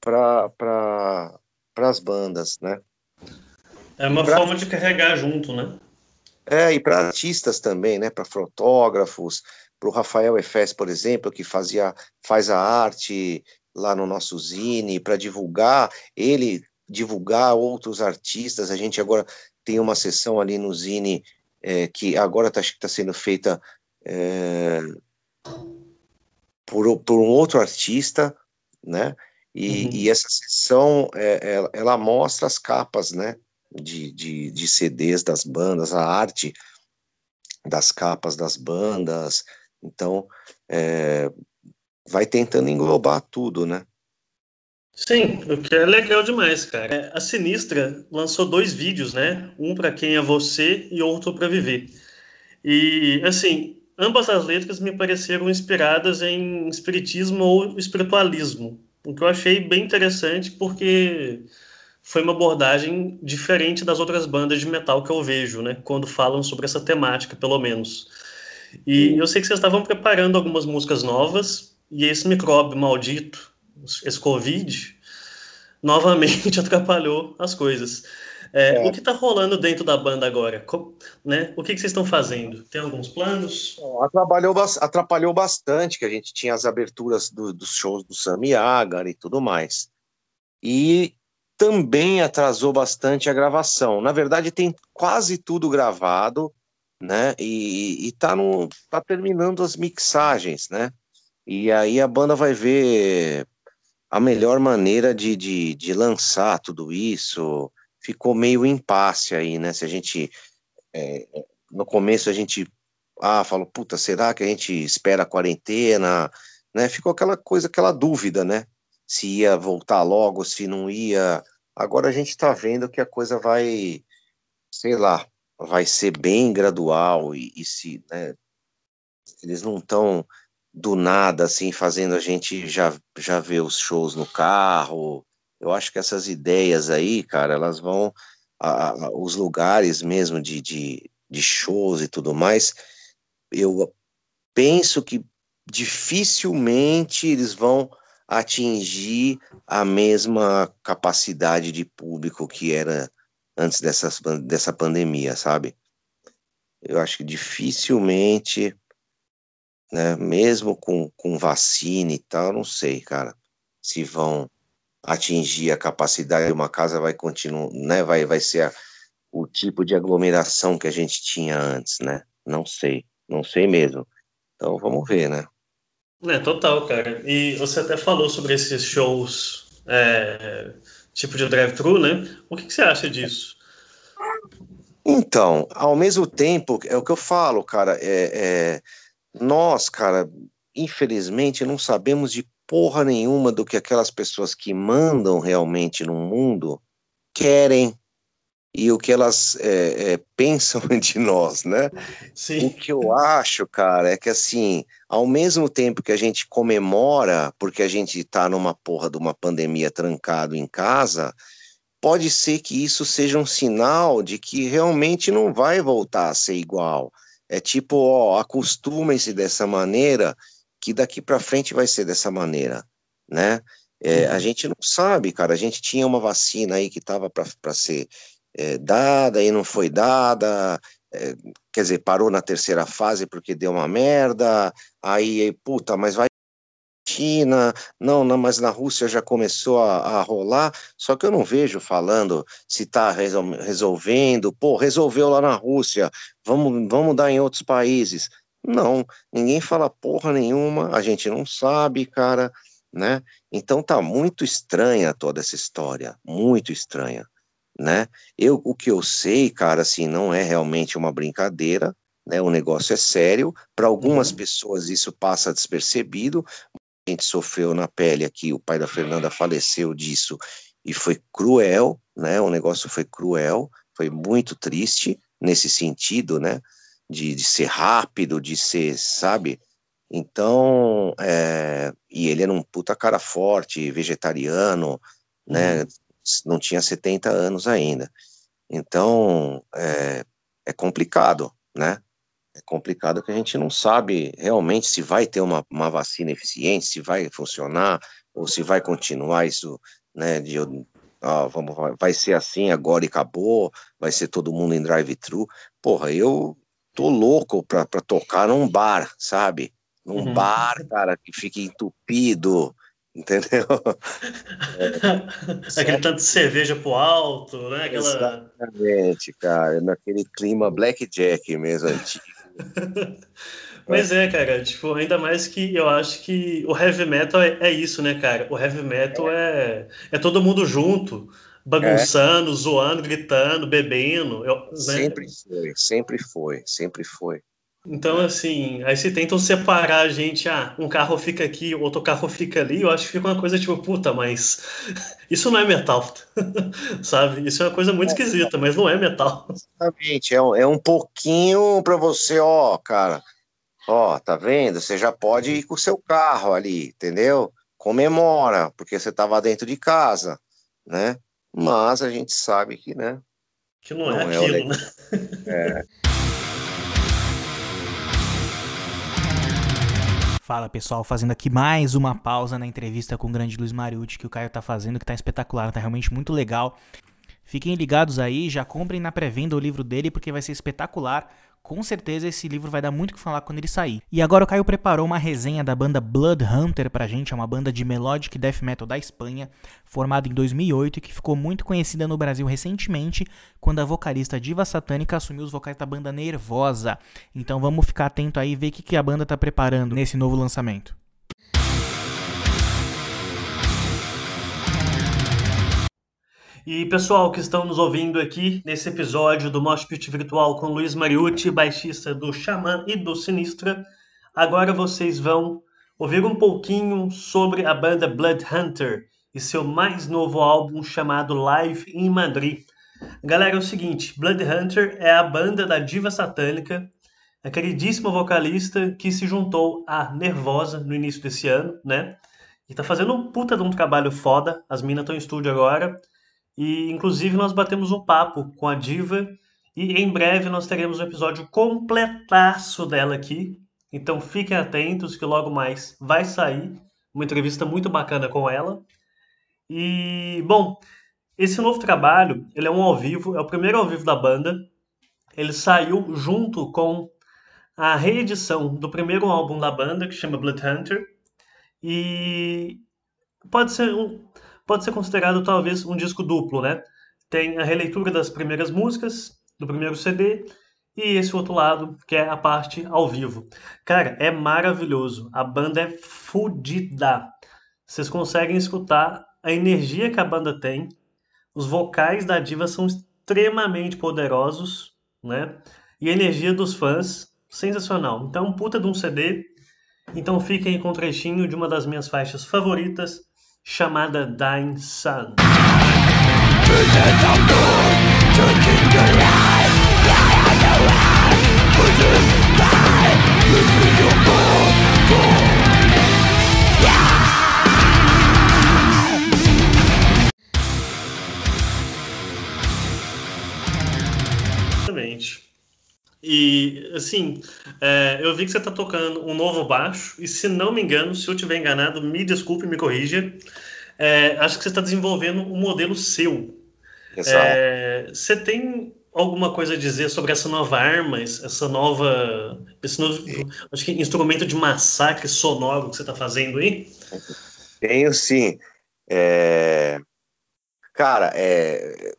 para pra, as bandas, né. É uma pra... forma de carregar junto, né? É, e para artistas também, né? Para fotógrafos, para o Rafael Efes, por exemplo, que fazia, faz a arte lá no nosso Zine, para divulgar, ele divulgar outros artistas. A gente agora tem uma sessão ali no Zine é, que agora está tá sendo feita é, por, por um outro artista, né? E, uhum. e essa sessão é, ela, ela, mostra as capas, né? De, de, de CDs das bandas, a arte das capas das bandas. Então, é, vai tentando englobar tudo, né? Sim, o que é legal demais, cara. É, a Sinistra lançou dois vídeos, né? Um para quem é você e outro para viver. E assim, ambas as letras me pareceram inspiradas em espiritismo ou espiritualismo, o que eu achei bem interessante porque foi uma abordagem diferente das outras bandas de metal que eu vejo, né? Quando falam sobre essa temática, pelo menos. E eu sei que vocês estavam preparando algumas músicas novas, e esse micróbio maldito, esse Covid, novamente atrapalhou as coisas. É, é. O que está rolando dentro da banda agora? né? O que, que, vocês estão fazendo? Tem alguns planos? Atrapalhou, atrapalhou bastante, que a gente tinha as aberturas do, dos shows do Sami Agar e tudo mais. E também atrasou bastante a gravação. Na verdade, tem quase tudo gravado, né? E, e tá, no, tá terminando as mixagens, né? E aí a banda vai ver a melhor maneira de, de, de lançar tudo isso ficou meio impasse aí, né? Se a gente é, no começo a gente ah, falou, puta, será que a gente espera a quarentena, né? Ficou aquela coisa, aquela dúvida, né? Se ia voltar logo, se não ia. Agora a gente está vendo que a coisa vai, sei lá, vai ser bem gradual e, e se, né? Eles não estão do nada assim fazendo a gente já já ver os shows no carro, eu acho que essas ideias aí, cara, elas vão. A, a, os lugares mesmo de, de, de shows e tudo mais, eu penso que dificilmente eles vão atingir a mesma capacidade de público que era antes dessas, dessa pandemia, sabe? Eu acho que dificilmente, né, mesmo com, com vacina e tal, não sei, cara, se vão atingir a capacidade de uma casa vai continuar, né, vai, vai ser a, o tipo de aglomeração que a gente tinha antes, né? Não sei, não sei mesmo. Então vamos ver, né? É, total, cara. E você até falou sobre esses shows é, tipo de drive-thru, né? O que, que, você acha disso? Então, ao mesmo tempo, é o que eu falo, cara, é, é nós, cara, infelizmente não sabemos de porra nenhuma do que aquelas pessoas que mandam realmente no mundo querem e o que elas é, é, pensam de nós, né? Sim. O que eu acho, cara, é que assim, ao mesmo tempo que a gente comemora porque a gente tá numa porra de uma pandemia trancado em casa, pode ser que isso seja um sinal de que realmente não vai voltar a ser igual. É tipo, ó, acostumem-se dessa maneira que daqui para frente vai ser dessa maneira, né? É, a uhum. gente não sabe, cara. A gente tinha uma vacina aí que estava para ser é, dada e não foi dada. É, quer dizer, parou na terceira fase porque deu uma merda. Aí, puta, mas vai China, não, não, mas na Rússia já começou a, a rolar, só que eu não vejo falando se está resolvendo, pô, resolveu lá na Rússia, vamos, vamos dar em outros países. Não, ninguém fala porra nenhuma, a gente não sabe, cara, né? Então tá muito estranha toda essa história, muito estranha, né? Eu, o que eu sei, cara, assim, não é realmente uma brincadeira, né? O negócio é sério. Para algumas uhum. pessoas isso passa despercebido. A gente sofreu na pele aqui, o pai da Fernanda faleceu disso e foi cruel, né? O negócio foi cruel, foi muito triste nesse sentido, né? de, de ser rápido, de ser, sabe? Então, é, e ele era um puta cara forte, vegetariano, né? Uhum. Não tinha 70 anos ainda. Então, é, é complicado, né? É complicado que a gente não sabe realmente se vai ter uma, uma vacina eficiente, se vai funcionar, ou se vai continuar isso, né? De, vamos, vai ser assim agora e acabou, vai ser todo mundo em drive-thru. Porra, eu tô louco pra, pra tocar num bar, sabe? Num uhum. bar, cara, que fique entupido, entendeu? É, Aquele tanto de cerveja pro alto, né? Aquela... Exatamente, cara, naquele clima blackjack mesmo antigo. Mas é, cara, tipo, ainda mais que eu acho que o heavy metal é, é isso, né, cara? O heavy metal é, é, é todo mundo junto bagunçando, é. zoando, gritando, bebendo. Eu, né? Sempre foi, sempre foi, sempre foi. Então, assim, aí se tentam separar a gente, ah, um carro fica aqui, outro carro fica ali, eu acho que fica uma coisa tipo, puta, mas isso não é metal, sabe? Isso é uma coisa muito é, esquisita, mas não é metal. Exatamente, é, um, é um pouquinho para você, ó, cara, ó, tá vendo? Você já pode ir com o seu carro ali, entendeu? Comemora, porque você tava dentro de casa, né? mas a gente sabe que, né? Que não, é não é, é aquilo, né? É. Fala pessoal, fazendo aqui mais uma pausa na entrevista com o grande Luiz Mariucci que o Caio tá fazendo, que tá espetacular, tá realmente muito legal. Fiquem ligados aí, já comprem na pré-venda o livro dele porque vai ser espetacular. Com certeza esse livro vai dar muito o que falar quando ele sair. E agora o Caio preparou uma resenha da banda Blood Hunter pra gente, é uma banda de melodic death metal da Espanha, formada em 2008 e que ficou muito conhecida no Brasil recentemente, quando a vocalista Diva Satânica assumiu os vocais da banda Nervosa. Então vamos ficar atento aí e ver o que a banda tá preparando nesse novo lançamento. E pessoal que estão nos ouvindo aqui nesse episódio do Mosh Pit Virtual com Luiz Mariucci, baixista do Xamã e do Sinistra, agora vocês vão ouvir um pouquinho sobre a banda Blood Hunter e seu mais novo álbum chamado Live em Madrid. Galera, é o seguinte, Blood Hunter é a banda da diva satânica, a queridíssima vocalista que se juntou à Nervosa no início desse ano, né? E tá fazendo um puta de um trabalho foda, as minas estão em estúdio agora, e inclusive nós batemos um papo com a diva e em breve nós teremos um episódio completaço dela aqui. Então fiquem atentos que logo mais vai sair uma entrevista muito bacana com ela. E bom, esse novo trabalho, ele é um ao vivo, é o primeiro ao vivo da banda. Ele saiu junto com a reedição do primeiro álbum da banda, que chama Blood Hunter. E pode ser um, pode ser considerado talvez um disco duplo, né? Tem a releitura das primeiras músicas do primeiro CD e esse outro lado, que é a parte ao vivo. Cara, é maravilhoso. A banda é fodida. Vocês conseguem escutar a energia que a banda tem. Os vocais da diva são extremamente poderosos, né? E a energia dos fãs, sensacional. Então, puta de um CD. Então fiquem com um trechinho de uma das minhas faixas favoritas, chamada Dying Sun. E, assim, é, eu vi que você está tocando um novo baixo, e se não me engano, se eu tiver enganado, me desculpe, me corrija. É, acho que você está desenvolvendo um modelo seu. É, você tem alguma coisa a dizer sobre essa nova arma, essa nova, esse novo, acho que instrumento de massacre sonoro que você está fazendo aí? Tenho sim. É... Cara, é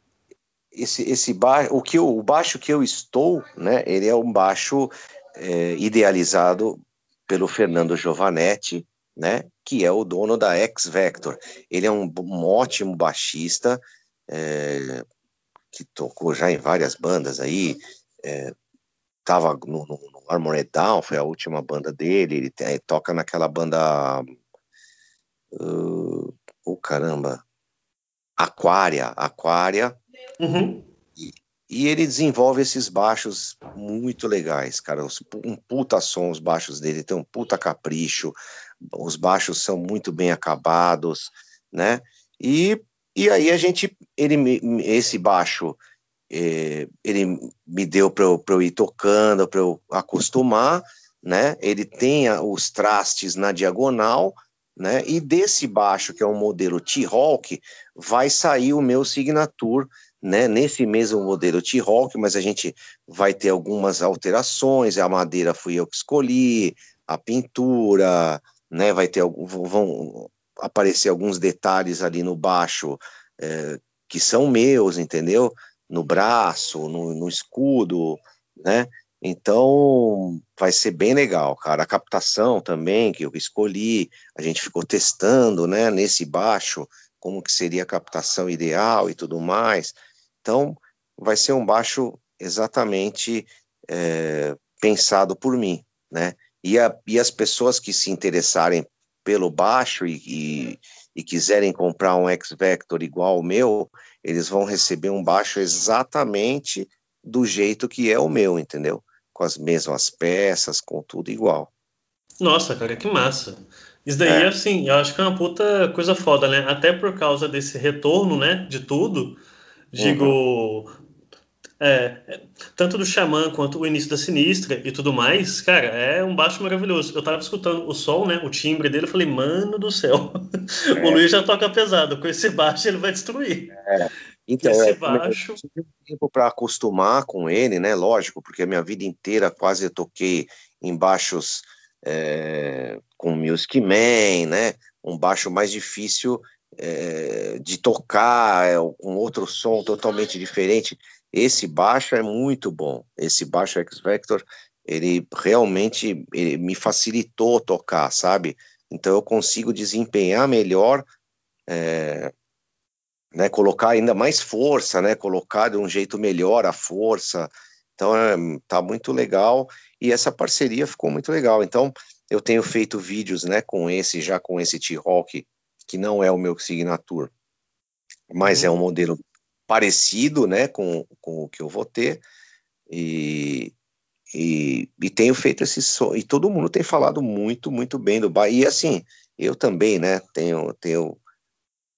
esse, esse baixo, o, que eu, o baixo que eu estou, né, ele é um baixo é, idealizado pelo Fernando Giovanetti, né, que é o dono da X Vector. Ele é um, um ótimo baixista, é, que tocou já em várias bandas aí, é, tava no, no, no Armored Down, foi a última banda dele, ele, ele toca naquela banda, uh, oh caramba, Aquária, Aquária, Uhum. E, e, ele desenvolve esses baixos muito legais, cara. Um puta som, os baixos dele tem um puta capricho, os baixos são muito bem acabados, né? E, e aí a gente, ele, esse baixo, eh, ele me deu para eu, eu ir tocando, para eu acostumar, né? Ele tem os trastes na diagonal, né? E desse baixo, que é um modelo T-Hawk, vai sair o meu Signature né, nesse mesmo modelo T-Rock, mas a gente vai ter algumas alterações, a madeira fui eu que escolhi, a pintura, né, vai ter vão aparecer alguns detalhes ali no baixo é, que são meus, entendeu? No braço, no, no escudo, né? Então vai ser bem legal, cara. A captação também que eu escolhi, a gente ficou testando, né, nesse baixo, como que seria a captação ideal e tudo mais. Então, vai ser um baixo exatamente é, pensado por mim, né? E, a, e, as pessoas que se interessarem pelo baixo e, e, e quiserem comprar um X-Vector igual ao meu, eles vão receber um baixo exatamente do jeito que é o meu, entendeu? Com as mesmas peças, com tudo igual. Nossa, cara, que massa. Isso daí, é. assim, eu acho que é uma puta coisa foda, né? Até por causa desse retorno, né, de tudo, Digo, uhum. É, é, tanto do Xamã quanto o início da Sinistra e tudo mais, cara, é um baixo maravilhoso. Eu tava escutando o som, né, o timbre dele, eu falei, mano do céu, é. o Luiz já toca pesado, com esse baixo ele vai destruir. É. Então, esse é, baixo... eu tive tempo para acostumar com ele, né, lógico, porque a minha vida inteira quase eu toquei em baixos é, com Music Man, né, um baixo mais difícil é, de tocar, é, um outro som totalmente diferente. Esse baixo é muito bom. Esse baixo X Vector, ele realmente ele me facilitou tocar, sabe? Então eu consigo desempenhar melhor, é, né, colocar ainda mais força, né, colocar de um jeito melhor a força. Então é, tá muito legal e essa parceria ficou muito legal. Então eu tenho feito vídeos, né, com esse já com esse T-Rock que não é o meu signature, mas é um uhum. modelo parecido, né, com, com o que eu vou ter, e, e, e tenho feito esse som, e todo mundo tem falado muito, muito bem do Bahia, e assim, eu também, né, tenho, tenho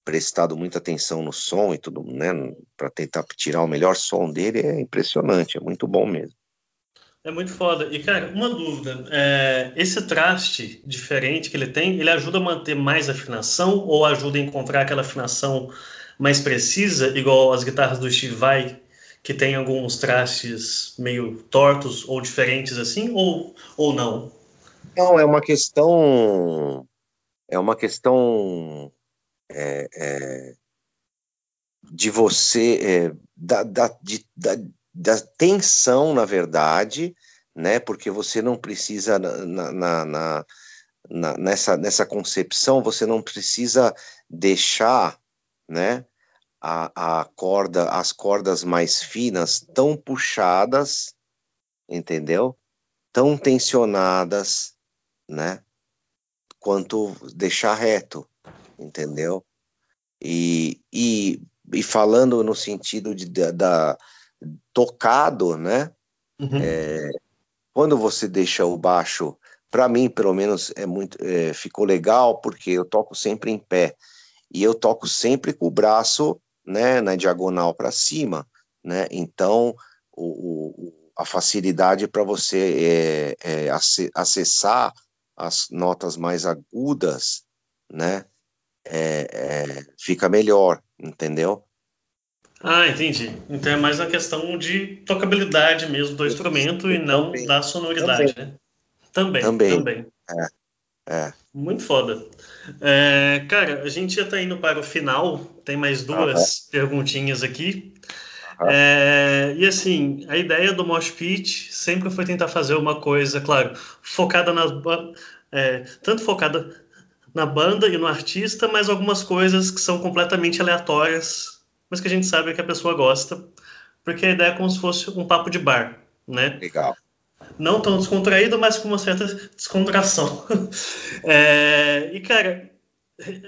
prestado muita atenção no som e tudo, né, para tentar tirar o melhor som dele, é impressionante, é muito bom mesmo. É muito foda. E, cara, uma dúvida. É, esse traste diferente que ele tem, ele ajuda a manter mais afinação ou ajuda a encontrar aquela afinação mais precisa, igual as guitarras do Steve Vai, que tem alguns trastes meio tortos ou diferentes assim, ou, ou não? Não, é uma questão. É uma questão. É, é, de você. É, da, da, de, da, da tensão, na verdade, né? Porque você não precisa na, na, na, na, nessa, nessa concepção, você não precisa deixar né? A, a corda, as cordas mais finas tão puxadas, entendeu? Tão tensionadas, né? Quanto deixar reto, entendeu? E, e, e falando no sentido de, da, da tocado, né? Uhum. É, quando você deixa o baixo, para mim, pelo menos, é muito, é, ficou legal porque eu toco sempre em pé e eu toco sempre com o braço né, na diagonal para cima, né? Então o, o a facilidade para você é, é, acessar as notas mais agudas, né? É, é, fica melhor, entendeu? Ah, entendi. Então é mais uma questão de tocabilidade mesmo do instrumento e não também. da sonoridade, também. né? Também, também. também. É. É. Muito foda. É, cara, a gente já tá indo para o final, tem mais duas perguntinhas aqui. É, e assim, a ideia do Mosh Pit sempre foi tentar fazer uma coisa, claro, focada nas. É, tanto focada na banda e no artista, mas algumas coisas que são completamente aleatórias, mas que a gente sabe que a pessoa gosta, porque a ideia é como se fosse um papo de bar, né? Legal não tão descontraído, mas com uma certa descontração. é, e, cara,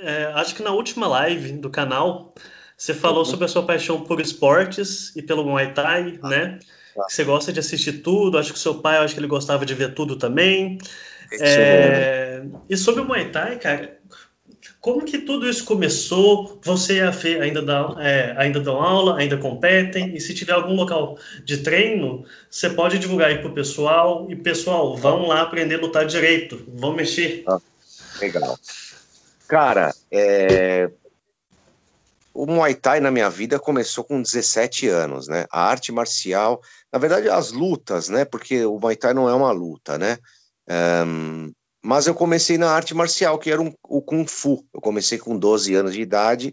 é, acho que na última live do canal, você falou uhum. sobre a sua paixão por esportes e pelo Muay Thai, ah, né? Ah. Você gosta de assistir tudo, acho que o seu pai, acho que ele gostava de ver tudo também. É, e sobre o Muay Thai, cara, como que tudo isso começou? Você e a Fê ainda dão, é, ainda dão aula, ainda competem? E se tiver algum local de treino, você pode divulgar aí para o pessoal. E, pessoal, vão lá aprender a lutar direito. Vão mexer. Ah, legal. Cara, é... o Muay Thai na minha vida começou com 17 anos, né? A arte marcial, na verdade, as lutas, né? Porque o Muay Thai não é uma luta, né? Um, mas eu comecei na arte marcial, que era um, o Kung Fu. Eu comecei com 12 anos de idade.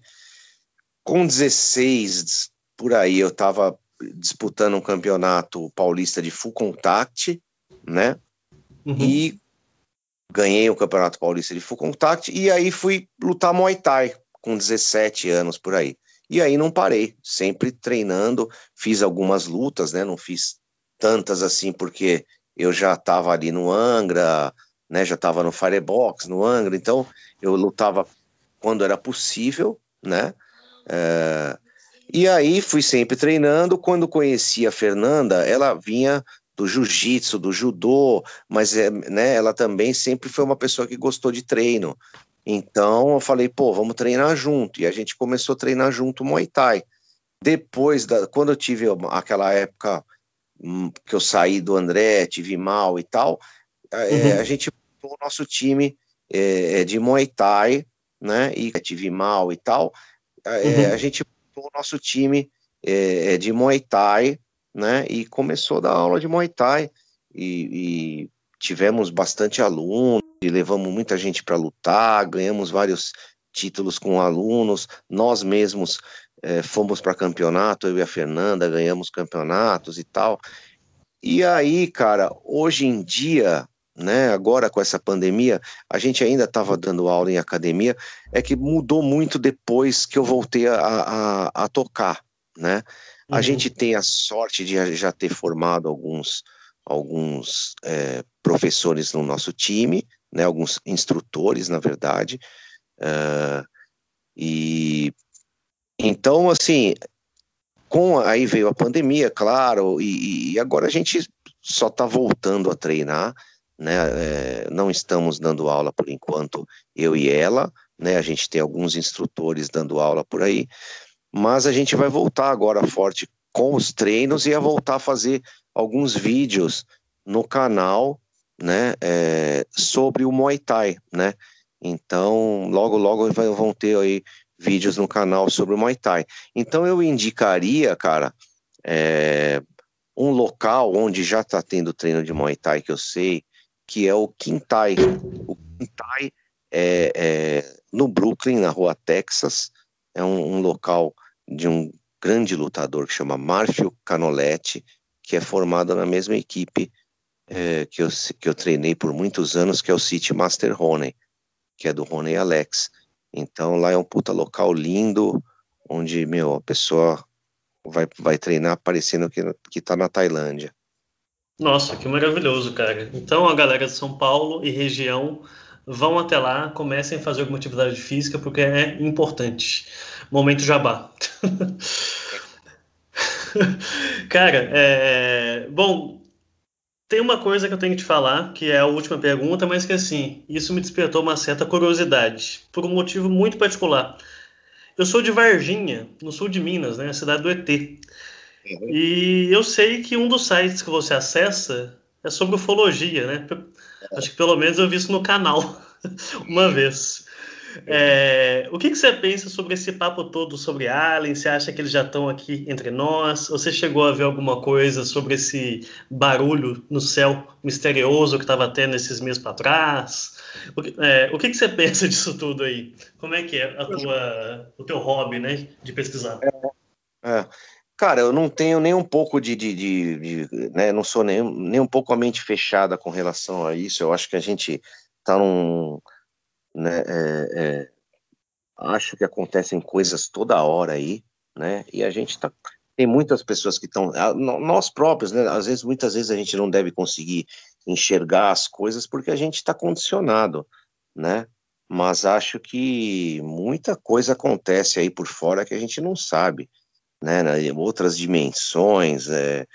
Com 16, por aí, eu estava disputando um campeonato paulista de full contact, né? Uhum. E ganhei o campeonato paulista de full contact. E aí fui lutar Muay Thai com 17 anos por aí. E aí não parei, sempre treinando. Fiz algumas lutas, né? Não fiz tantas assim, porque eu já estava ali no Angra, né? Já estava no Firebox, no Angra, então eu lutava quando era possível, né? É, e aí fui sempre treinando. Quando conheci a Fernanda, ela vinha do jiu-jitsu, do judô, mas é, né, ela também sempre foi uma pessoa que gostou de treino. Então eu falei, pô, vamos treinar junto. E a gente começou a treinar junto Muay Thai. depois da quando eu tive aquela época hum, que eu saí do André, tive mal e tal, é, uhum. a gente o nosso time é, de Muay Thai, né? E tive mal e tal, é, uhum. a gente o nosso time é, de Muay Thai, né? E começou a dar aula de Muay Thai e, e tivemos bastante alunos, e levamos muita gente para lutar, ganhamos vários títulos com alunos, nós mesmos fomos para campeonato, eu e a Fernanda ganhamos campeonatos e tal. E aí, cara, hoje em dia, né, agora com essa pandemia, a gente ainda estava dando aula em academia, é que mudou muito depois que eu voltei a, a, a tocar, né? Uhum. A gente tem a sorte de já ter formado alguns alguns é, professores no nosso time, né, alguns instrutores, na verdade, uh, e então, assim, com aí veio a pandemia, claro, e, e agora a gente só está voltando a treinar, né? É, não estamos dando aula por enquanto, eu e ela, né? A gente tem alguns instrutores dando aula por aí, mas a gente vai voltar agora forte com os treinos e a voltar a fazer alguns vídeos no canal, né, é, sobre o Muay Thai, né? Então, logo, logo vão ter aí vídeos no canal sobre o Muay Thai. Então, eu indicaria, cara, é, um local onde já está tendo treino de Muay Thai que eu sei, que é o Quintai. O Quintai é, é no Brooklyn, na rua Texas. É um, um local de um grande lutador que chama Marfio Canoletti, que é formado na mesma equipe é, que, eu, que eu treinei por muitos anos, que é o City Master Rony, que é do Rony Alex. Então lá é um puta local lindo, onde, meu, a pessoa vai, vai treinar parecendo que, que tá na Tailândia. Nossa, que maravilhoso, cara. Então a galera de São Paulo e região vão até lá, comecem a fazer alguma atividade física, porque é importante. Momento jabá. Cara, é... bom, tem uma coisa que eu tenho que te falar, que é a última pergunta, mas que assim, isso me despertou uma certa curiosidade, por um motivo muito particular. Eu sou de Varginha, no sul de Minas, né, a cidade do ET. Uhum. E eu sei que um dos sites que você acessa é sobre ufologia, né? Acho que pelo menos eu vi isso no canal uma vez. É, o que, que, você pensa sobre esse papo todo sobre aliens? Você acha que eles já estão aqui entre nós? Ou você chegou a ver alguma coisa sobre esse barulho no céu misterioso que estava tendo esses meses para trás? O, que, é, o que, que, você pensa disso tudo aí? Como é que é a tua, o teu hobby, né, de pesquisar? É, é. Cara, eu não tenho nem um pouco de, de, de, de né, não sou nem, nem um pouco a mente fechada com relação a isso. Eu acho que a gente está num né? É, é, acho que acontecem coisas toda hora aí, né? E a gente tá tem muitas pessoas que estão nós próprios, né? Às vezes, muitas vezes a gente não deve conseguir enxergar as coisas porque a gente está condicionado, né? Mas acho que muita coisa acontece aí por fora que a gente não sabe, né? Outras dimensões, é,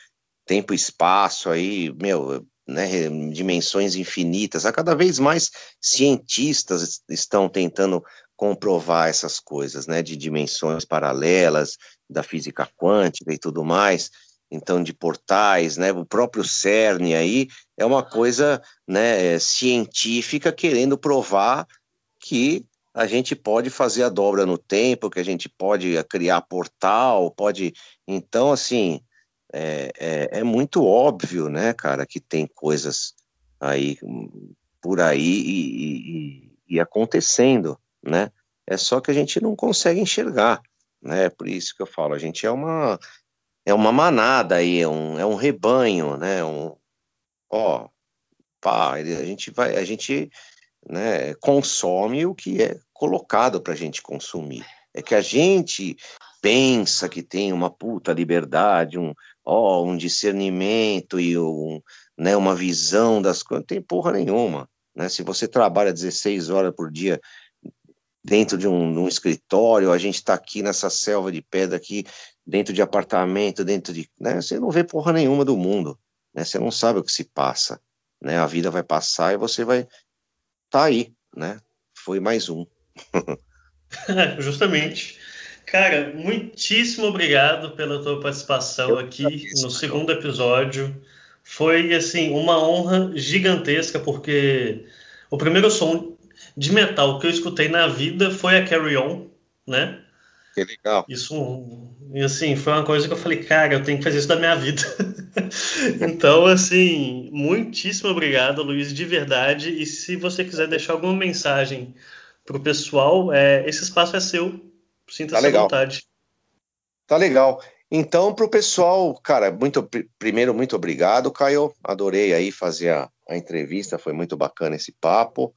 tempo e espaço aí, meu, né, dimensões infinitas. A cada vez mais cientistas estão tentando comprovar essas coisas, né, de dimensões paralelas, da física quântica e tudo mais. Então, de portais, né, o próprio CERN aí é uma coisa, né, científica querendo provar que a gente pode fazer a dobra no tempo, que a gente pode criar portal, pode. Então, assim, é, é, é, muito óbvio, né, cara, que tem coisas aí por aí e, e, e, acontecendo, né? É só que a gente não consegue enxergar, né? Por isso que eu falo, a gente é uma é uma manada aí, é um, é um rebanho, né? Um, ó, pá, a gente vai, a gente né, consome o que é colocado para a gente consumir. É que a gente pensa que tem uma puta liberdade, um, ó, um discernimento e um, né, uma visão das coisas, não tem porra nenhuma. Né? Se você trabalha 16 horas por dia dentro de um, um escritório, a gente está aqui nessa selva de pedra aqui, dentro de apartamento, dentro de. Né? Você não vê porra nenhuma do mundo. Né? Você não sabe o que se passa. Né? A vida vai passar e você vai. Tá aí, né? Foi mais um. Justamente. Cara, muitíssimo obrigado pela tua participação eu aqui no segundo episódio. Foi assim uma honra gigantesca porque o primeiro som de metal que eu escutei na vida foi a Carry On, né? Que legal. Isso, assim, foi uma coisa que eu falei, cara, eu tenho que fazer isso da minha vida. então, assim, muitíssimo obrigado, Luiz, de verdade. E se você quiser deixar alguma mensagem para o pessoal, é, esse espaço é seu. Sinta-se tá à vontade. Tá legal. Então, para o pessoal, cara, muito primeiro, muito obrigado, Caio. Adorei aí fazer a, a entrevista, foi muito bacana esse papo.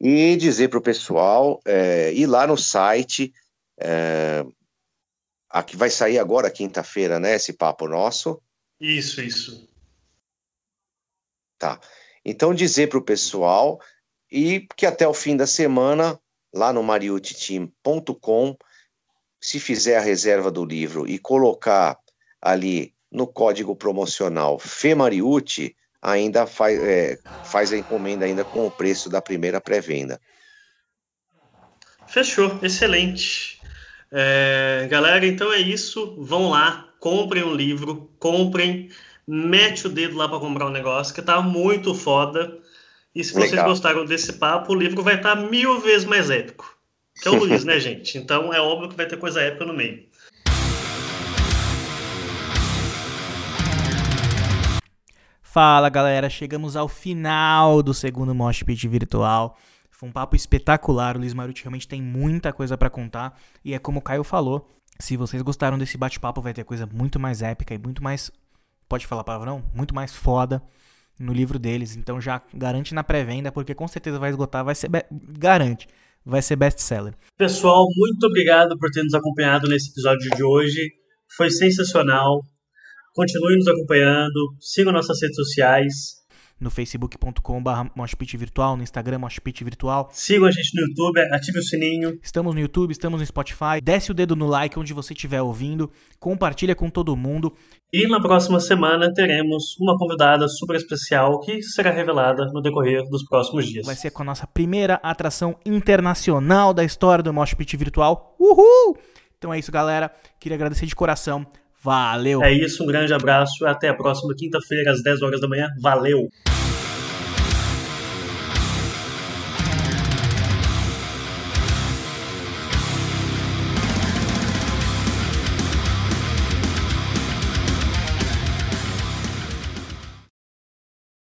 E dizer para o pessoal é, ir lá no site é, aqui vai sair agora, quinta-feira, né? Esse papo nosso. Isso, isso. Tá. Então, dizer para o pessoal e que até o fim da semana, lá no mariuteteam.com, se fizer a reserva do livro e colocar ali no código promocional FEMARIUTE, ainda faz, é, faz a encomenda ainda com o preço da primeira pré-venda. Fechou, excelente. É, galera, então é isso. Vão lá, comprem um livro, comprem, mete o dedo lá para comprar um negócio que tá muito foda. E se vocês Legal. gostaram desse papo, o livro vai estar tá mil vezes mais épico. Que é o Luiz, né, gente? Então é óbvio que vai ter coisa épica no meio. Fala galera, chegamos ao final do segundo Mosh Pit virtual. Foi um papo espetacular. O Luiz Maruti realmente tem muita coisa para contar. E é como o Caio falou: se vocês gostaram desse bate-papo, vai ter coisa muito mais épica e muito mais. Pode falar palavrão? Muito mais foda no livro deles. Então já garante na pré-venda, porque com certeza vai esgotar. Vai ser. Garante. Vai ser best-seller. Pessoal, muito obrigado por ter nos acompanhado nesse episódio de hoje. Foi sensacional. Continue nos acompanhando. Sigam nossas redes sociais no facebook.com.br virtual, no Instagram moshpit virtual. Sigam a gente no YouTube, ative o sininho. Estamos no YouTube, estamos no Spotify. Desce o dedo no like onde você estiver ouvindo, compartilha com todo mundo. E na próxima semana teremos uma convidada super especial que será revelada no decorrer dos próximos dias. Vai ser com a nossa primeira atração internacional da história do Moshpit virtual. Uhul! Então é isso, galera. Queria agradecer de coração. Valeu! É isso, um grande abraço. Até a próxima quinta-feira, às 10 horas da manhã. Valeu!